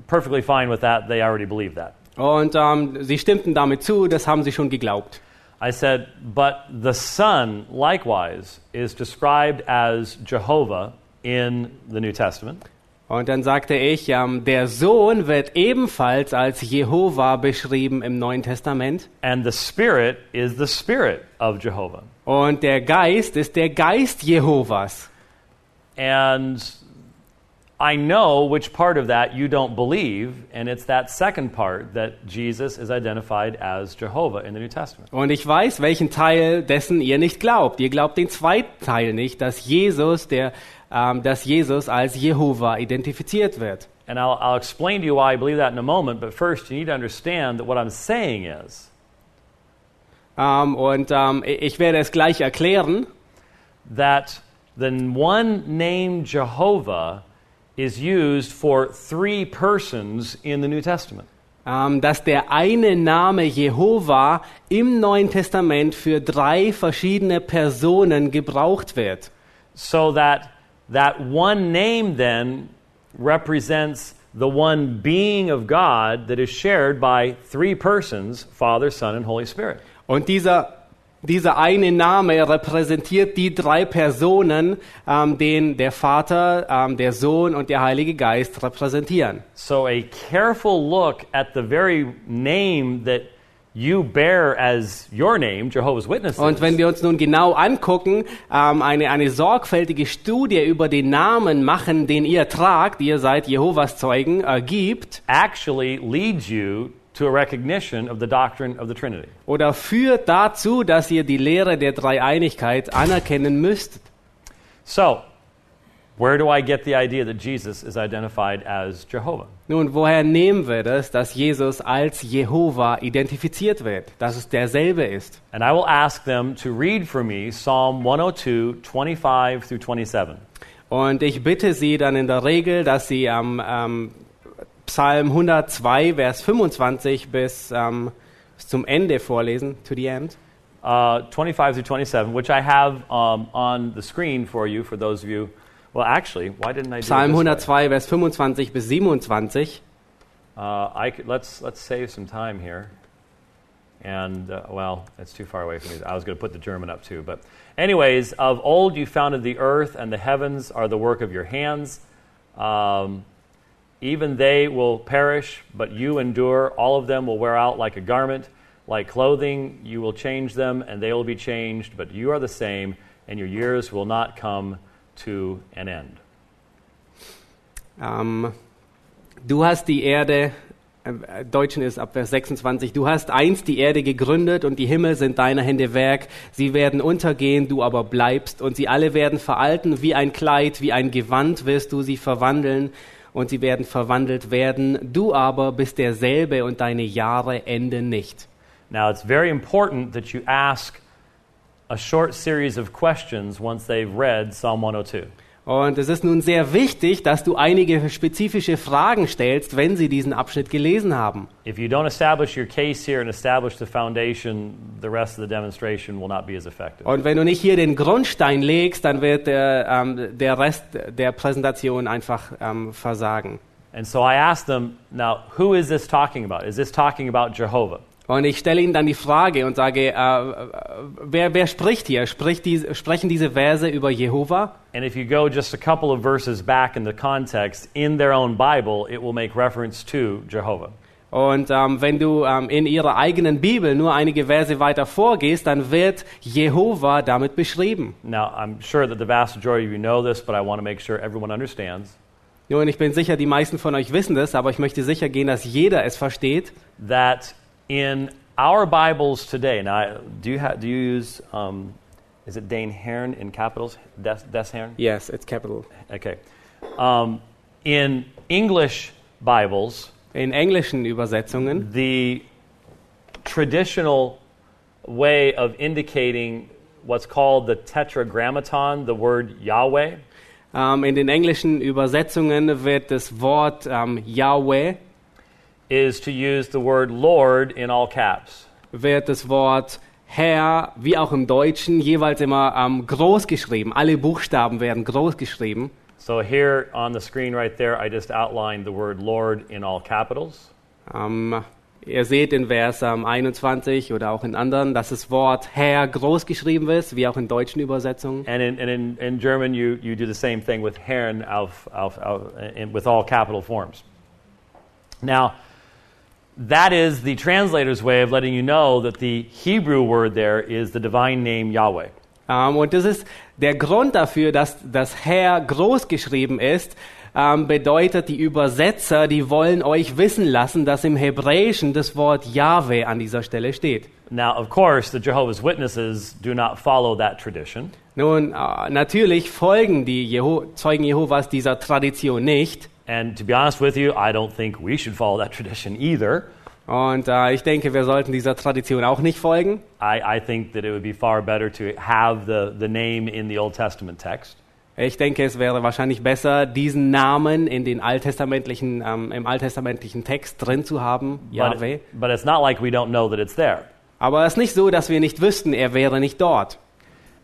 Speaker 2: perfectly fine with that. They already believe that.
Speaker 3: Und ähm, sie stimmten damit zu, das haben sie schon geglaubt.
Speaker 2: I said, But the Son, likewise, is described as Jehovah in the New Testament.
Speaker 3: Und dann sagte ich, ähm, der Sohn wird ebenfalls als Jehova beschrieben im Neuen Testament.
Speaker 2: And the Spirit is the Spirit of Jehovah.
Speaker 3: Und der Geist ist der Geist Jehovas.
Speaker 2: And I know which part of that you don't believe, and it's that second part that Jesus is identified as Jehovah in the New Testament.
Speaker 3: Und ich weiß, welchen Teil dessen ihr nicht glaubt. Ihr glaubt den zweiten Teil nicht, dass Jesus, der, ähm, dass Jesus als Jehova identifiziert wird.
Speaker 2: And I'll, I'll explain to you why I believe that in a moment, but first you need to understand that what I'm saying is
Speaker 3: Ähm, und ähm, ich werde es gleich erklären.
Speaker 2: that the one name Jehovah is used for three persons in the New Testament.
Speaker 3: ähm, dass der eine Name Jehova im Neuen Testament für drei verschiedene Personen gebraucht wird.
Speaker 2: So that that one name then represents the one being of God that is shared by three persons, Father, Son, and Holy Spirit.
Speaker 3: Und dieser, dieser eine Name repräsentiert die drei Personen, ähm, den der Vater, ähm, der Sohn und der Heilige Geist repräsentieren.
Speaker 2: So a careful look at the very name that you bear as your name, Jehovah's Witnesses.
Speaker 3: Und wenn wir uns nun genau angucken, ähm, eine, eine sorgfältige Studie über den Namen machen, den ihr tragt, ihr seid Jehovas Zeugen, ergibt
Speaker 2: actually leads you to a recognition of the doctrine of the Trinity.
Speaker 3: oder führt dazu, dass ihr die Lehre der Dreieinigkeit anerkennen müsst.
Speaker 2: So, where do I get the idea that Jesus is identified as Jehovah?
Speaker 3: Nun, woher nehmen wir das, dass Jesus als Jehova identifiziert wird, dass es derselbe ist?
Speaker 2: And I will ask them to read for me Psalm 102, 25 through 27.
Speaker 3: Und ich bitte Sie dann in der Regel, dass Sie am ähm, Psalm 102, Vers 25 bis, ähm, bis zum Ende vorlesen, to the end.
Speaker 2: Uh, 25 through 27, which I have um, on the screen for you, for those of you. Well, actually, why didn't I do
Speaker 3: Psalm
Speaker 2: it this way?
Speaker 3: 102, Vers 25 bis 27.
Speaker 2: Uh, I could, let's, let's save some time here. And, uh, well, that's too far away from me. I was going to put the German up too. But, anyways, of old you founded the earth, and the heavens are the work of your hands. Um, even they will perish, but you endure. All of them will wear out like a garment. Like clothing, you will change them, and they will be changed, but you are the same, and your years will not come to an end.
Speaker 3: Ähm, du hast die Erde äh, Deutschen ist ab Vers 26, du hast einst die Erde gegründet und die Himmel sind deine Hände Werk. Sie werden untergehen, du aber bleibst und sie alle werden veralten wie ein Kleid, wie ein Gewand wirst du sie verwandeln und sie werden verwandelt werden. Du aber bist derselbe und deine Jahre enden nicht.
Speaker 2: Now, it's very important that you ask a short series of questions once they've read Psalm 102.
Speaker 3: Und es ist nun sehr wichtig, dass du einige spezifische Fragen stellst, wenn sie diesen Abschnitt gelesen haben.
Speaker 2: If you don't establish your case here and establish the foundation, the rest of the demonstration will not be as effective.
Speaker 3: Und wenn du nicht hier den Grundstein legst, dann wird der, ähm, der Rest der Präsentation einfach ähm, versagen.
Speaker 2: And so I asked them, now, who is this talking about? Is this talking about Jehovah?
Speaker 3: Und ich stelle ihnen dann die Frage und sage, äh, wer, wer spricht hier? Spricht die, sprechen diese Verse über Jehova?
Speaker 2: And if you go just a couple of verses back in the context, in their own Bible, it will make reference to Jehovah.
Speaker 3: Und ähm, wenn du ähm, in ihrer eigenen Bibel nur einige Verse weiter vorgehst, dann wird Jehova damit beschrieben.
Speaker 2: Now, I'm sure that the vast majority of you know this, but I want to make sure everyone understands
Speaker 3: Nun, ich bin sicher, die meisten von euch wissen das, aber ich möchte sicher gehen, dass jeder es versteht.
Speaker 2: that in our Bibles today, now, do you, ha- do you use, um, is it Dane Hearn in capitals? Des, Des Hearn?
Speaker 3: Yes, it's capital.
Speaker 2: Okay. Um, in English Bibles,
Speaker 3: In englischen Übersetzungen
Speaker 2: the traditional way of indicating what's called the tetragrammaton, the word Yahweh,
Speaker 3: Ähm, in den englischen Übersetzungen wird das Wort ähm, Yahweh,
Speaker 2: is to use the word Lord in all caps.
Speaker 3: wird das Wort Herr, wie auch im Deutschen, jeweils immer ähm, groß geschrieben. Alle Buchstaben werden groß geschrieben.
Speaker 2: So here on the screen right there, I just outlined the word Lord in all capitals.
Speaker 3: Ähm, ihr seht in Vers ähm, 21 oder auch in anderen, dass das Wort Herr groß geschrieben ist, wie auch in deutschen Übersetzungen.
Speaker 2: And in, and in, in German, you, you do the same thing with Herrn auf, auf, auf, in, with all capital forms. Now, that is the translator's way of letting you know that the Hebrew word there is the divine name Yahweh.
Speaker 3: Ähm, und das ist der Grund dafür, dass das Herr groß geschrieben ist, ähm, bedeutet, die Übersetzer, die wollen euch wissen lassen, dass im Hebräischen das Wort Yahweh an dieser Stelle steht.
Speaker 2: Now, of course, the Jehovah's Witnesses do not follow that tradition.
Speaker 3: Nun, äh, natürlich folgen die Jeho Zeugen Jehovas dieser Tradition nicht.
Speaker 2: And to be honest with you, I don't think we should follow that tradition either.
Speaker 3: Und äh, ich denke, wir sollten dieser Tradition auch nicht folgen.
Speaker 2: I, I think that it would be far better to have the, the name in the Old Testament text.
Speaker 3: Ich denke, es wäre wahrscheinlich besser, diesen Namen in den alttestamentlichen, ähm, im alttestamentlichen Text drin zu haben, Yahweh.
Speaker 2: But, but it's not like we don't know that it's there.
Speaker 3: Aber es ist nicht so, dass wir nicht wüssten, er wäre nicht dort.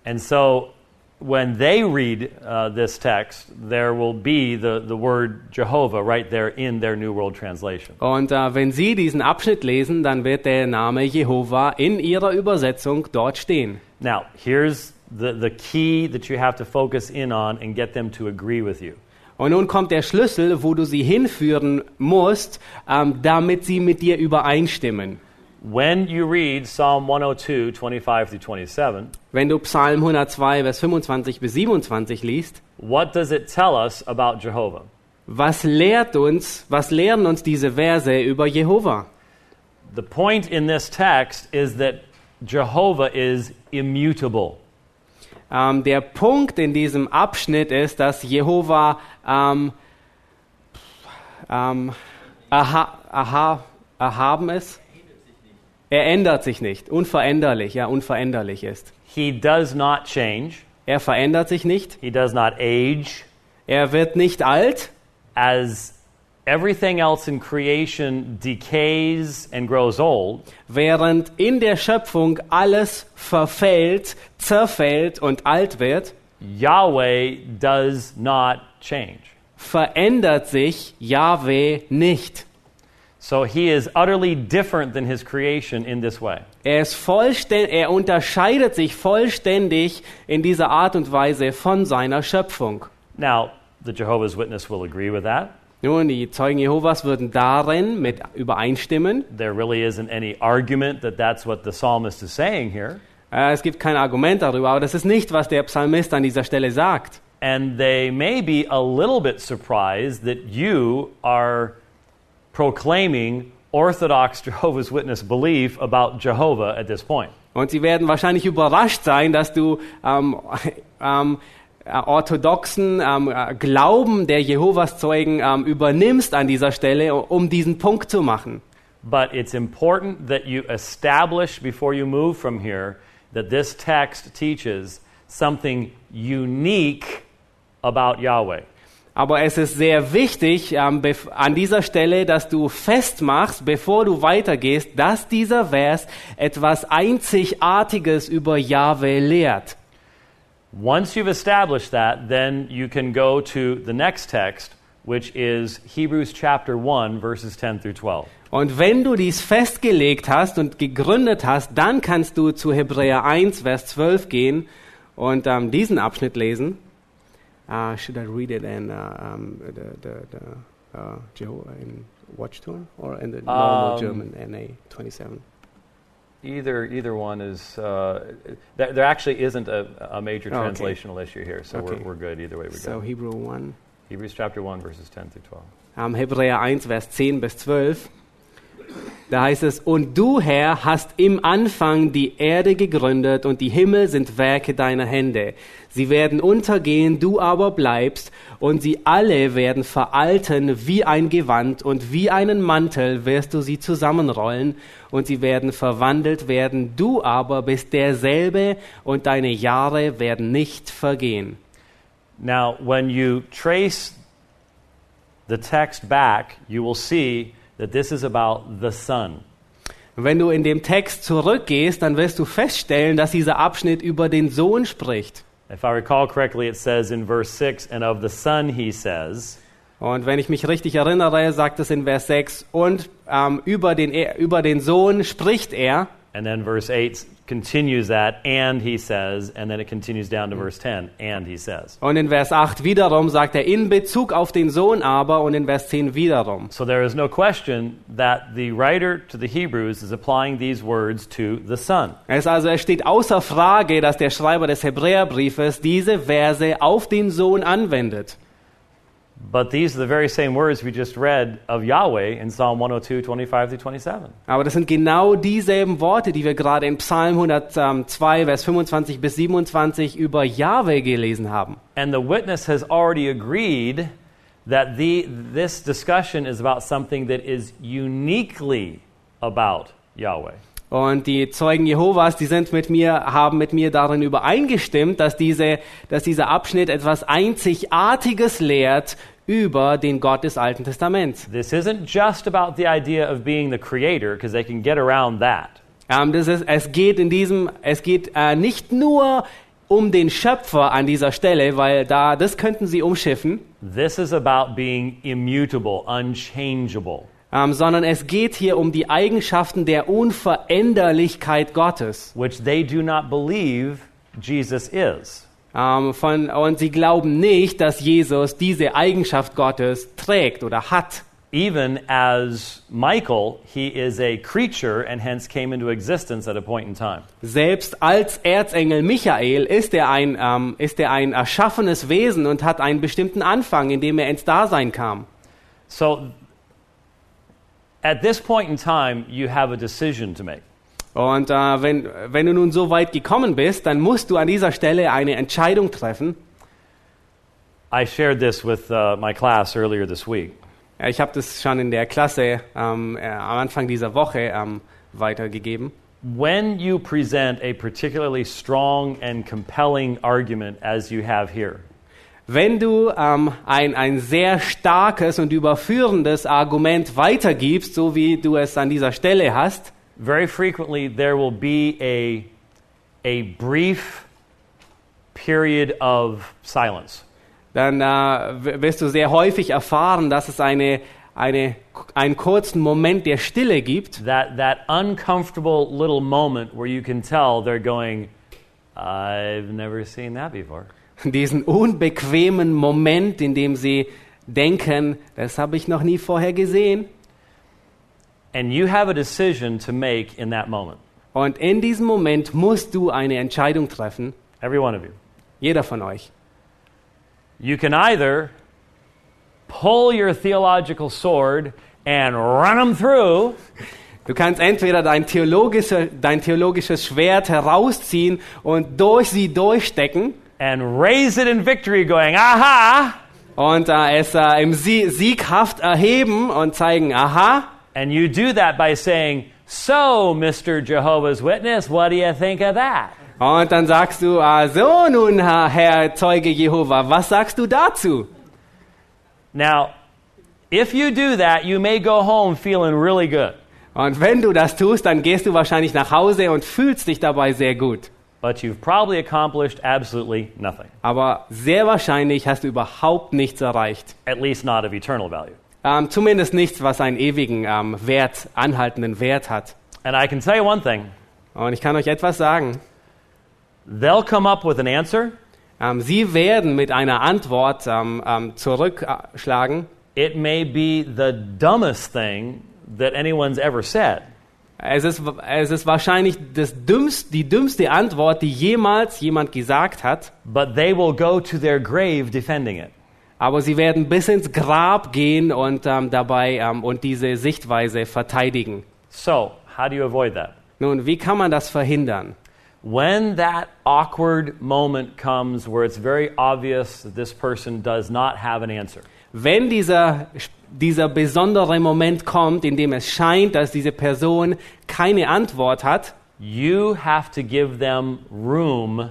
Speaker 2: And so when they read uh, this text, there will be the, the word Jehovah right there in their New World Translation.
Speaker 3: Und äh, wenn Sie diesen Abschnitt lesen, dann wird der Name Jehova in Ihrer Übersetzung dort stehen.
Speaker 2: Now, here's the, the key that you have to focus in on and get them to agree with you.
Speaker 3: Und nun kommt der Schlüssel, wo du sie hinführen musst, ähm, damit sie mit dir übereinstimmen.
Speaker 2: When you read Psalm 102, 25 through 27,
Speaker 3: Wenn du Psalm 102, Vers 25 bis 27 liest,
Speaker 2: what does it tell us about Jehovah?
Speaker 3: was lehrt uns, was lehren uns diese Verse über Jehova?
Speaker 2: The point in this text is that Jehovah is immutable.
Speaker 3: Ähm, der Punkt in diesem Abschnitt ist, dass Jehova ähm, ähm, aha, aha, erhaben ist. Er ändert sich nicht, unveränderlich, ja, unveränderlich ist.
Speaker 2: He does not change,
Speaker 3: Er verändert sich nicht,
Speaker 2: he does not age.
Speaker 3: er wird nicht alt,
Speaker 2: As everything else in creation decays and grows old,
Speaker 3: während in der Schöpfung alles verfällt, zerfällt und alt wird,
Speaker 2: Yahweh does not change.
Speaker 3: verändert sich Yahweh nicht.
Speaker 2: So he is utterly different than his creation in this way.
Speaker 3: Er ist vollständig, er unterscheidet sich vollständig in dieser Art und Weise von seiner Schöpfung.
Speaker 2: Now, the Jehovah's Witness will agree with that.
Speaker 3: Nun, die Zeugen Jehovas würden darin mit übereinstimmen.
Speaker 2: There really isn't any argument that that's what the psalmist is saying here.
Speaker 3: Äh, Es gibt kein Argument darüber, aber das ist nicht, was der Psalmist an dieser Stelle sagt.
Speaker 2: And they may be a little bit surprised that you are proclaiming Orthodox Jehovah's Witness belief about Jehovah at this point.
Speaker 3: Und sie werden wahrscheinlich überrascht sein, dass du ähm, ähm, äh, orthodoxen ähm, äh, Glauben der Jehovas Zeugen übernimmst an dieser Stelle, um diesen Punkt zu machen.
Speaker 2: But it's important that you establish before you move from here that this text teaches something unique about Yahweh.
Speaker 3: Aber es ist sehr wichtig ähm, an dieser Stelle, dass du festmachst, bevor du weitergehst, dass dieser Vers etwas Einzigartiges über Jahwe lehrt.
Speaker 2: Once you've established that, then you can go to the next text, which is Hebrews chapter 1, verses 10 through 12.
Speaker 3: Und wenn du dies festgelegt hast und gegründet hast, dann kannst du zu Hebräer 1, Vers 12 gehen und ähm, diesen Abschnitt lesen. Uh, should I read it in uh, um, the, the, the uh, Jehovah in Watch Tone or in the normal
Speaker 2: Um,
Speaker 3: German NA 27?
Speaker 2: Either, either one is, uh, there, there actually isn't a, a major
Speaker 3: Oh, okay.
Speaker 2: translational issue here, so
Speaker 3: Okay.
Speaker 2: we're, we're good either way we go. So.
Speaker 3: Hebrew 1.
Speaker 2: Hebrews chapter 1, verses 10 through 12.
Speaker 3: ähm, Hebräer 1, Vers 10 bis 12. Da heißt es, und du, Herr, hast im Anfang die Erde gegründet und die Himmel sind Werke deiner Hände. Sie werden untergehen, du aber bleibst, und sie alle werden veralten wie ein Gewand, und wie einen Mantel wirst du sie zusammenrollen, und sie werden verwandelt werden, du aber bist derselbe, und deine Jahre werden nicht vergehen.
Speaker 2: Now, when you trace the text back, you will see that this is about the Son.
Speaker 3: Wenn du in dem Text zurückgehst, dann wirst du feststellen, dass dieser Abschnitt über den Sohn spricht.
Speaker 2: If I recall correctly, it says in verse 6, and of the Son he says,
Speaker 3: Und wenn ich mich richtig erinnere, sagt es in Vers 6, und ähm, über, den, über den Sohn spricht er.
Speaker 2: And then verse 8 continues that, and he says, and then it continues down to verse 10, and he says.
Speaker 3: Und in Vers 8 wiederum sagt er in Bezug auf den Sohn aber und in Vers 10 wiederum.
Speaker 2: So there is no question that the writer to the Hebrews is applying these words to the Son.
Speaker 3: Es also es steht außer Frage, dass der Schreiber des Hebräerbriefes diese Verse auf den Sohn anwendet.
Speaker 2: But these are the very same words we just read of Yahweh in Psalm 102, 25 through 27.
Speaker 3: Aber das sind genau dieselben Worte, die wir gerade in Psalm 102, Vers 25 bis 27 über Yahweh gelesen haben.
Speaker 2: And the witness has already agreed that the, this discussion is about something that is uniquely about Yahweh.
Speaker 3: Und die Zeugen Jehovas, die sind mit mir, haben mit mir darin übereingestimmt, dass, diese, dass dieser Abschnitt etwas Einzigartiges lehrt über den Gott des Alten Testaments.
Speaker 2: This isn't just about the idea of being the creator, because they can get around that.
Speaker 3: Ähm, das ist, es geht in diesem, es geht äh, nicht nur um den Schöpfer an dieser Stelle, weil da, das könnten sie umschiffen,
Speaker 2: This is about being immutable, unchangeable.
Speaker 3: Ähm, sondern es geht hier um die Eigenschaften der Unveränderlichkeit Gottes.
Speaker 2: which they do not believe Jesus is.
Speaker 3: Ähm, von, und sie glauben nicht, dass Jesus diese Eigenschaft Gottes trägt oder hat.
Speaker 2: Even as Michael, he is a creature and hence came into existence at a point in time.
Speaker 3: Selbst als Erzengel Michael ist er, ein, ähm, ist er ein erschaffenes Wesen und hat einen bestimmten Anfang, in dem er ins Dasein kam.
Speaker 2: So at this point in time, you have a decision to make.
Speaker 3: Und äh, wenn, wenn du nun so weit gekommen bist, dann musst du an dieser Stelle eine Entscheidung treffen.
Speaker 2: I shared this with uh, my class earlier this week.
Speaker 3: Ja, Ich habe das schon in der Klasse ähm, äh, am Anfang dieser Woche ähm, weitergegeben.
Speaker 2: When you present a particularly strong and compelling argument as you have here,
Speaker 3: Wenn du ähm, ein, ein sehr starkes und überführendes Argument weitergibst, so wie du es an dieser Stelle hast,
Speaker 2: very frequently there will be a, a brief period of silence.
Speaker 3: dann äh, wirst du sehr häufig erfahren, dass es eine, eine, einen kurzen Moment der Stille gibt,
Speaker 2: That, that uncomfortable little moment where you can tell they're going, I've never seen that before.
Speaker 3: Diesen unbequemen Moment, in dem sie denken, das habe ich noch nie vorher gesehen.
Speaker 2: And you have a decision to make in that moment.
Speaker 3: Und in diesem Moment musst du eine Entscheidung treffen,
Speaker 2: Every one of you.
Speaker 3: jeder von euch.
Speaker 2: You can either pull your theological sword and run them through,
Speaker 3: Du kannst entweder dein, theologische, dein theologisches Schwert herausziehen und durch sie durchstecken
Speaker 2: and raise it in victory, going, aha,
Speaker 3: und äh, es äh, im Sie sieghaft erheben und zeigen, aha.
Speaker 2: and you do that by saying, So, Mr. Jehovah's Witness, what do you think of that?
Speaker 3: Und dann sagst du, ah, so nun, Herr, Herr Zeuge Jehova, was sagst du dazu?
Speaker 2: Now, if you do that, you may go home feeling really good.
Speaker 3: Und wenn du das tust, dann gehst du wahrscheinlich nach Hause und fühlst dich dabei sehr gut.
Speaker 2: But you've probably accomplished absolutely nothing,
Speaker 3: Aber sehr wahrscheinlich hast du überhaupt nichts erreicht.
Speaker 2: at least not of eternal value.
Speaker 3: Ähm, zumindest nichts, was einen ewigen ähm, Wert, anhaltenden Wert hat.
Speaker 2: And I can tell you one thing
Speaker 3: Und ich kann euch etwas sagen.
Speaker 2: they'll come up with an answer.
Speaker 3: Ähm, sie werden mit einer Antwort zurückschlagen.
Speaker 2: It may be the dumbest thing that anyone's ever said.
Speaker 3: Es ist, es ist wahrscheinlich das dümmst, die dümmste Antwort, die jemals jemand gesagt hat.
Speaker 2: but they will go to their grave defending it.
Speaker 3: Aber sie werden bis ins Grab gehen und ähm, dabei ähm, und diese Sichtweise verteidigen.
Speaker 2: So, how do you avoid that?
Speaker 3: Nun, wie kann man das verhindern?
Speaker 2: When that awkward moment comes where it's very obvious that this person does not have an answer,
Speaker 3: Wenn dieser, dieser besondere Moment kommt, in dem es scheint, dass diese Person keine Antwort hat,
Speaker 2: you have to give them room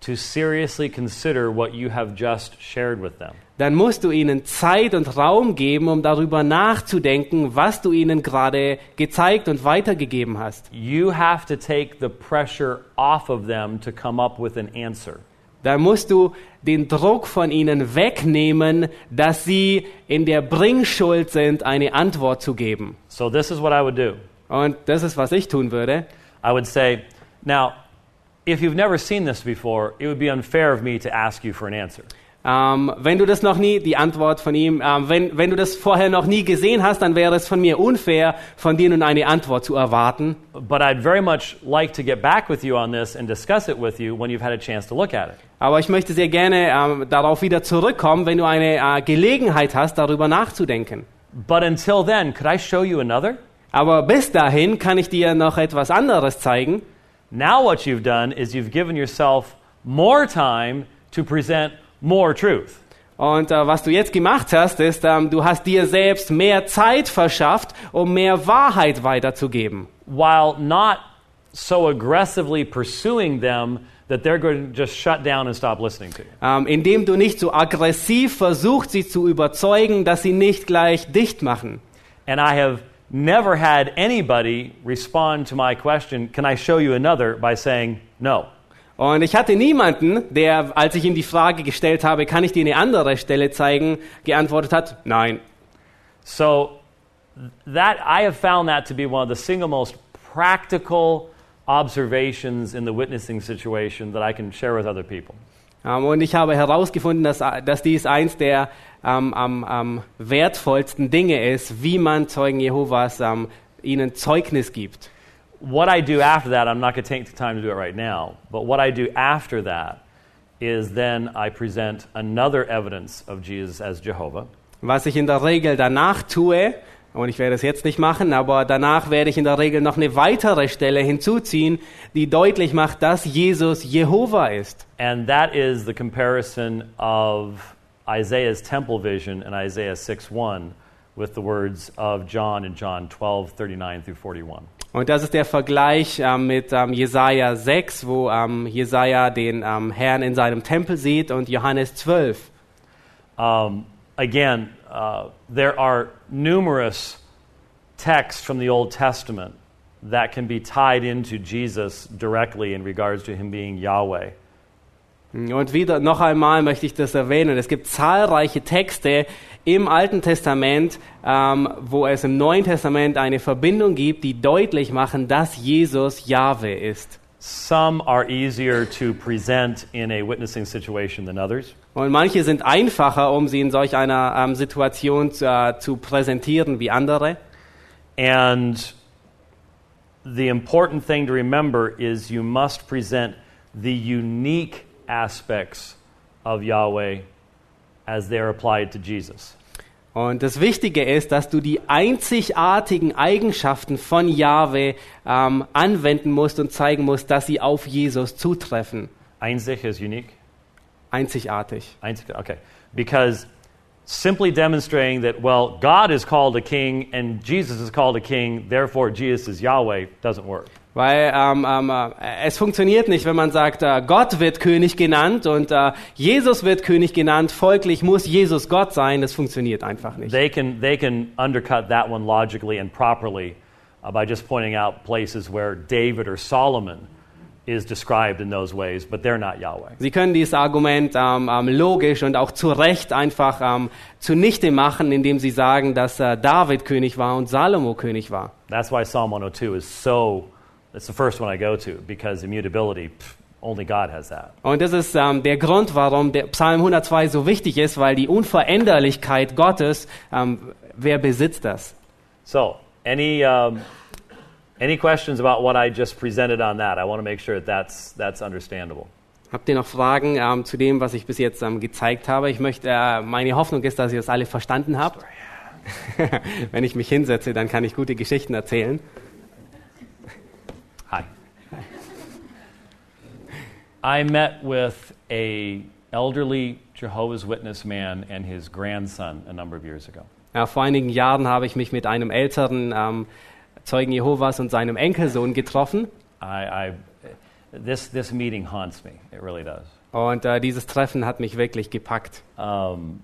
Speaker 2: to seriously consider what you have just shared with them.
Speaker 3: dann musst du ihnen Zeit und Raum geben, um darüber nachzudenken, was du ihnen gerade gezeigt und weitergegeben hast.
Speaker 2: You have to take the pressure off of them to come up with an answer.
Speaker 3: Da musst du den Druck von ihnen wegnehmen, dass sie in der Bringschuld sind, eine Antwort zu geben.
Speaker 2: So, this is what I would do.
Speaker 3: Und das ist, was ich tun würde.
Speaker 2: I would say, now, if you've never seen this before, it would be unfair of me to ask you for an answer.
Speaker 3: Ähm, wenn du das noch nie, die Antwort von ihm, ähm, wenn, wenn du das vorher noch nie gesehen hast, dann wäre es von mir unfair, von dir nun eine Antwort zu erwarten.
Speaker 2: But I'd very much like to get back with you on this and discuss it with you when you've had a chance to look at it.
Speaker 3: Aber ich möchte sehr gerne ähm, darauf wieder zurückkommen, wenn du eine äh, Gelegenheit hast, darüber nachzudenken.
Speaker 2: But until then, could I show you another?
Speaker 3: Aber bis dahin kann ich dir noch etwas anderes zeigen.
Speaker 2: Now, what you've done is you've given yourself more time to present more truth.
Speaker 3: Und äh, was du jetzt gemacht hast, ist, ähm, du hast dir selbst mehr Zeit verschafft, um mehr Wahrheit weiterzugeben.
Speaker 2: while not so aggressively pursuing them that they're going to just shut down and stop listening to you.
Speaker 3: Ähm, indem du nicht so aggressiv versuchst, sie zu überzeugen, dass sie nicht gleich dicht machen.
Speaker 2: And I have never had anybody respond to my question, Can I show you another? by saying, No.
Speaker 3: Und ich hatte niemanden, der, als ich ihm die Frage gestellt habe, kann ich dir eine andere Stelle zeigen, geantwortet hat, nein.
Speaker 2: So that I have found that to be one of the single most practical observations in the witnessing situation that I can share with other people.
Speaker 3: Ähm, und ich habe herausgefunden, dass, dass dies eins der ähm, am, am wertvollsten Dinge ist, wie man Zeugen Jehovas ähm, ihnen Zeugnis gibt.
Speaker 2: What I do after that, I'm not going to take the time to do it right now, but what I do after that is then I present another evidence of Jesus as Jehovah.
Speaker 3: Was ich in der Regel danach tue, und ich werde es jetzt nicht machen, aber danach werde ich in der Regel noch eine weitere Stelle hinzuziehen, die deutlich macht, dass Jesus Jehova ist.
Speaker 2: And that is the comparison of Isaiah's temple vision in Isaiah 6 1 with the words of John in John 12 39 through 41.
Speaker 3: Und das ist der Vergleich ähm, mit ähm, Jesaja 6, wo ähm, Jesaja den ähm, Herrn in seinem Tempel sieht, und Johannes 12.
Speaker 2: Um, again, uh, there are numerous texts from the Old Testament that can be tied into Jesus directly in regards to him being Yahweh.
Speaker 3: Und wieder noch einmal möchte ich das erwähnen. Es gibt zahlreiche Texte im Alten Testament, ähm, wo es im Neuen Testament eine Verbindung gibt, die deutlich machen, dass Jesus Jahwe ist.
Speaker 2: Some are easier to present in a witnessing situation than others.
Speaker 3: Und manche sind einfacher, um sie in solch einer ähm, Situation zu, äh, zu präsentieren wie andere.
Speaker 2: And the important thing to remember is you must present the unique aspects of Yahweh as they're applied to Jesus.
Speaker 3: Und das Wichtige ist, dass du die einzigartigen Eigenschaften von Jahwe ähm, anwenden musst und zeigen musst, dass sie auf Jesus zutreffen.
Speaker 2: Einzig is unique.
Speaker 3: Einzigartig.
Speaker 2: Einzig, okay. Because simply demonstrating that, well, God is called a king and Jesus is called a king, therefore Jesus is Yahweh, doesn't work.
Speaker 3: Weil ähm, ähm, äh, es funktioniert nicht, wenn man sagt, äh, Gott wird König genannt und äh, Jesus wird König genannt, folglich muss Jesus Gott sein. Das funktioniert einfach nicht.
Speaker 2: They can, they can undercut that one logically and properly uh, by just pointing out places where David or Solomon is described in those ways, but they're not Yahweh.
Speaker 3: Sie können dieses Argument ähm, ähm, logisch und auch zu Recht einfach ähm, zunichte machen, indem sie sagen, dass äh, David König war und Salomo König war.
Speaker 2: That's why Psalm 102 is so, that's the first one I go to, because immutability, pff, only God has that.
Speaker 3: Und das ist ähm, der Grund, warum der Psalm 102 so wichtig ist, weil die Unveränderlichkeit Gottes, ähm, wer besitzt das?
Speaker 2: So, any, um, any questions about what I just presented on that? I want to make sure that that's, that's understandable.
Speaker 3: Habt ihr noch Fragen ähm, zu dem, was ich bis jetzt ähm, gezeigt habe? Ich möchte, äh, meine Hoffnung ist, dass ihr das alle verstanden habt. Wenn ich mich hinsetze, dann kann ich gute Geschichten erzählen.
Speaker 2: I met with a elderly Jehovah's Witness man and his grandson a number of years ago.
Speaker 3: Ja, vor einigen Jahren habe ich mich mit einem älteren ähm, Zeugen Jehovas und seinem Enkelsohn getroffen.
Speaker 2: I, I, this, this meeting haunts me. It really does.
Speaker 3: Und äh, dieses Treffen hat mich wirklich gepackt.
Speaker 2: Um,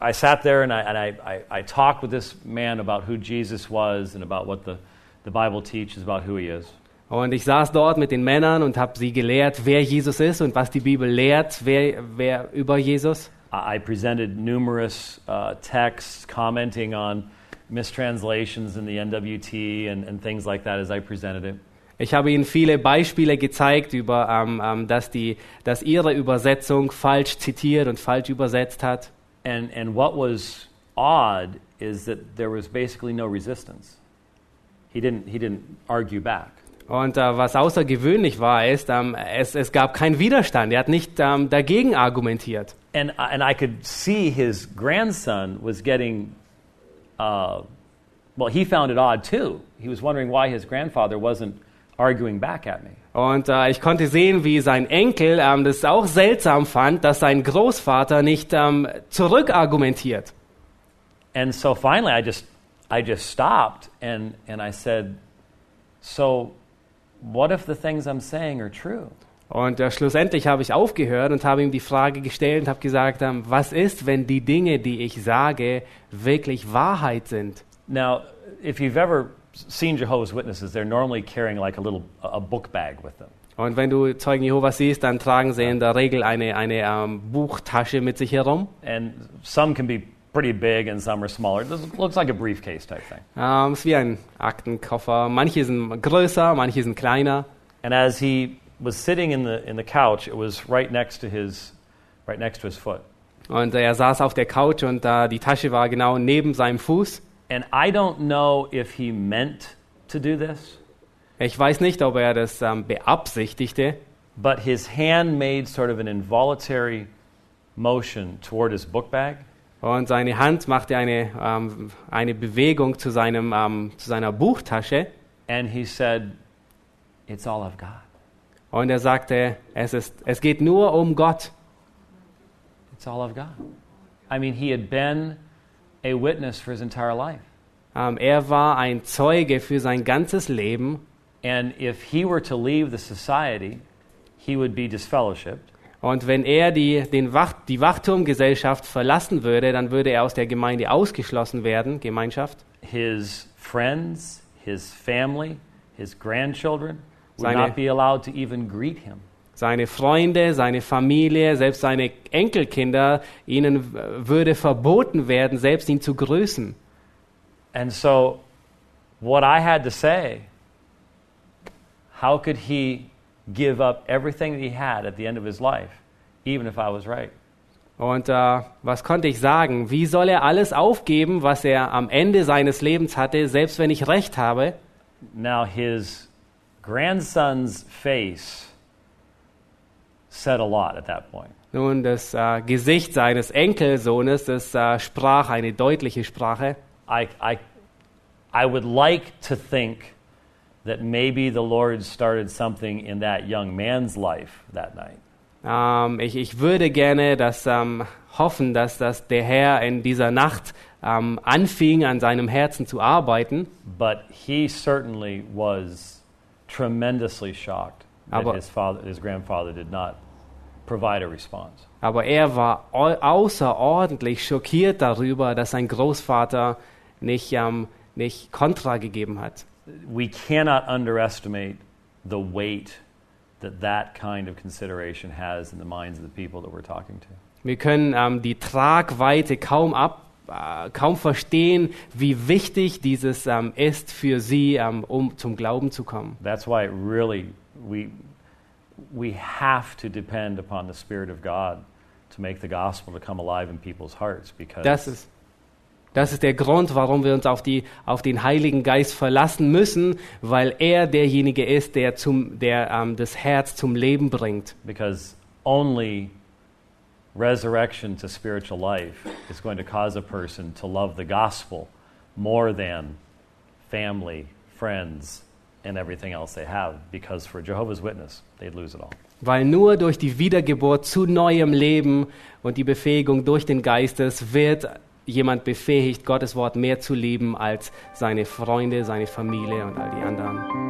Speaker 2: I sat there and, I, and I, I, I talked with this man about who Jesus was and about what the, the Bible teaches about who he is.
Speaker 3: Und ich saß dort mit den Männern und habe sie gelehrt, wer Jesus ist und was die Bibel lehrt, wer, wer über Jesus.
Speaker 2: I presented numerous uh, texts commenting on mistranslations in the NWT and, and things like that as I presented it.
Speaker 3: Ich habe ihnen viele Beispiele gezeigt, über, ähm, ähm, dass, die, dass ihre Übersetzung falsch zitiert und falsch übersetzt hat.
Speaker 2: And, and what was odd is that there was basically no resistance. He didn't, he didn't argue back.
Speaker 3: Und äh, was außergewöhnlich war, ist, ähm, es, es gab keinen Widerstand. Er hat nicht ähm, dagegen argumentiert.
Speaker 2: And, I- and I could see his grandson was getting, uh, well, he found it odd too. He was wondering why his grandfather wasn't arguing back at me.
Speaker 3: Und äh, ich konnte sehen, wie sein Enkel ähm, das auch seltsam fand, dass sein Großvater nicht ähm, zurückargumentiert.
Speaker 2: And so finally, I just, I just stopped and, and I said, So, what if the things I'm saying are true?
Speaker 3: Und äh, schlussendlich habe ich aufgehört und habe ihm die Frage gestellt und habe gesagt, ähm, was ist, wenn die Dinge, die ich sage, wirklich Wahrheit sind?
Speaker 2: Now, if you've ever seen Jehovah's Witnesses, they're normally carrying like a little a book bag with them.
Speaker 3: Und wenn du Zeugen Jehovas siehst, dann tragen sie in der Regel eine, eine ähm, Buchtasche mit sich herum.
Speaker 2: And some can be pretty big and some are smaller. This looks like a briefcase type thing.
Speaker 3: Ähm, es ist wie ein Aktenkoffer. Manche sind größer, manche sind kleiner.
Speaker 2: And as he was sitting in the, in the couch, it was right next to his, right next to his foot.
Speaker 3: Und er saß auf der Couch und äh, die Tasche war genau neben seinem Fuß.
Speaker 2: And I don't know if he meant to do this,
Speaker 3: Ich weiß nicht, ob er das ähm, beabsichtigte,
Speaker 2: but his hand made sort of an involuntary motion toward his book bag.
Speaker 3: Und seine Hand machte eine, ähm, eine Bewegung zu, seinem, ähm, zu seiner Buchtasche.
Speaker 2: Said.
Speaker 3: Und er sagte, es, ist, es geht nur um Gott.
Speaker 2: It's all of God. I mean, he had been a witness for his entire life.
Speaker 3: Ähm, er war ein Zeuge für sein ganzes Leben.
Speaker 2: And if he were to leave the society, he would be disfellowshipped.
Speaker 3: Und wenn er die, den Wach, die Wachturmgesellschaft verlassen würde, dann würde er aus der Gemeinde ausgeschlossen werden, Gemeinschaft.
Speaker 2: His friends, his family, his grandchildren would
Speaker 3: Seine-
Speaker 2: not be allowed to even greet him.
Speaker 3: Seine Freunde, seine Familie, selbst seine Enkelkinder, ihnen würde verboten werden, selbst ihn zu grüßen.
Speaker 2: And so, what I had to say, how could he give up everything that he had at the end of his life, even if I was right?
Speaker 3: Und äh, was konnte ich sagen? Wie soll er alles aufgeben, was er am Ende seines Lebens hatte, selbst wenn ich recht habe?
Speaker 2: Now, his grandson's face said a lot at that point.
Speaker 3: Nun, das äh, Gesicht seines Enkelsohnes, das äh, sprach eine deutliche Sprache.
Speaker 2: I, I, I would like to think that maybe the Lord started something in that young man's life that night.
Speaker 3: Ähm, ich, ich würde gerne das ähm, hoffen, dass, dass der Herr in dieser Nacht ähm, anfing, an seinem Herzen zu arbeiten.
Speaker 2: But he certainly was tremendously shocked that
Speaker 3: Aber-
Speaker 2: his, father, his grandfather did not provide a response.
Speaker 3: Aber er war au außerordentlich schockiert darüber, dass sein Großvater nicht, ähm, nicht Kontra gegeben hat.
Speaker 2: We cannot underestimate the weight that that kind of consideration has in the minds of the people that we're talking to.
Speaker 3: Wir können ähm, die Tragweite kaum ab, äh, kaum verstehen, wie wichtig dieses ähm, ist für sie, ähm, um zum Glauben zu kommen.
Speaker 2: That's why it really we we have to depend upon the Spirit of God to make the gospel to come alive in people's hearts because
Speaker 3: Das ist, das ist der Grund, warum wir uns auf, die, auf den Heiligen Geist verlassen müssen, weil er derjenige ist, der, zum, der ähm, das Herz zum Leben bringt.
Speaker 2: because only resurrection to spiritual life is going to cause a person to love the gospel more than family, friends, and everything else they have because for Jehovah's Witness, they'd lose it all.
Speaker 3: Weil nur durch die Wiedergeburt zu neuem Leben und die Befähigung durch den Geistes wird jemand befähigt, Gottes Wort mehr zu lieben als seine Freunde, seine Familie und all die anderen.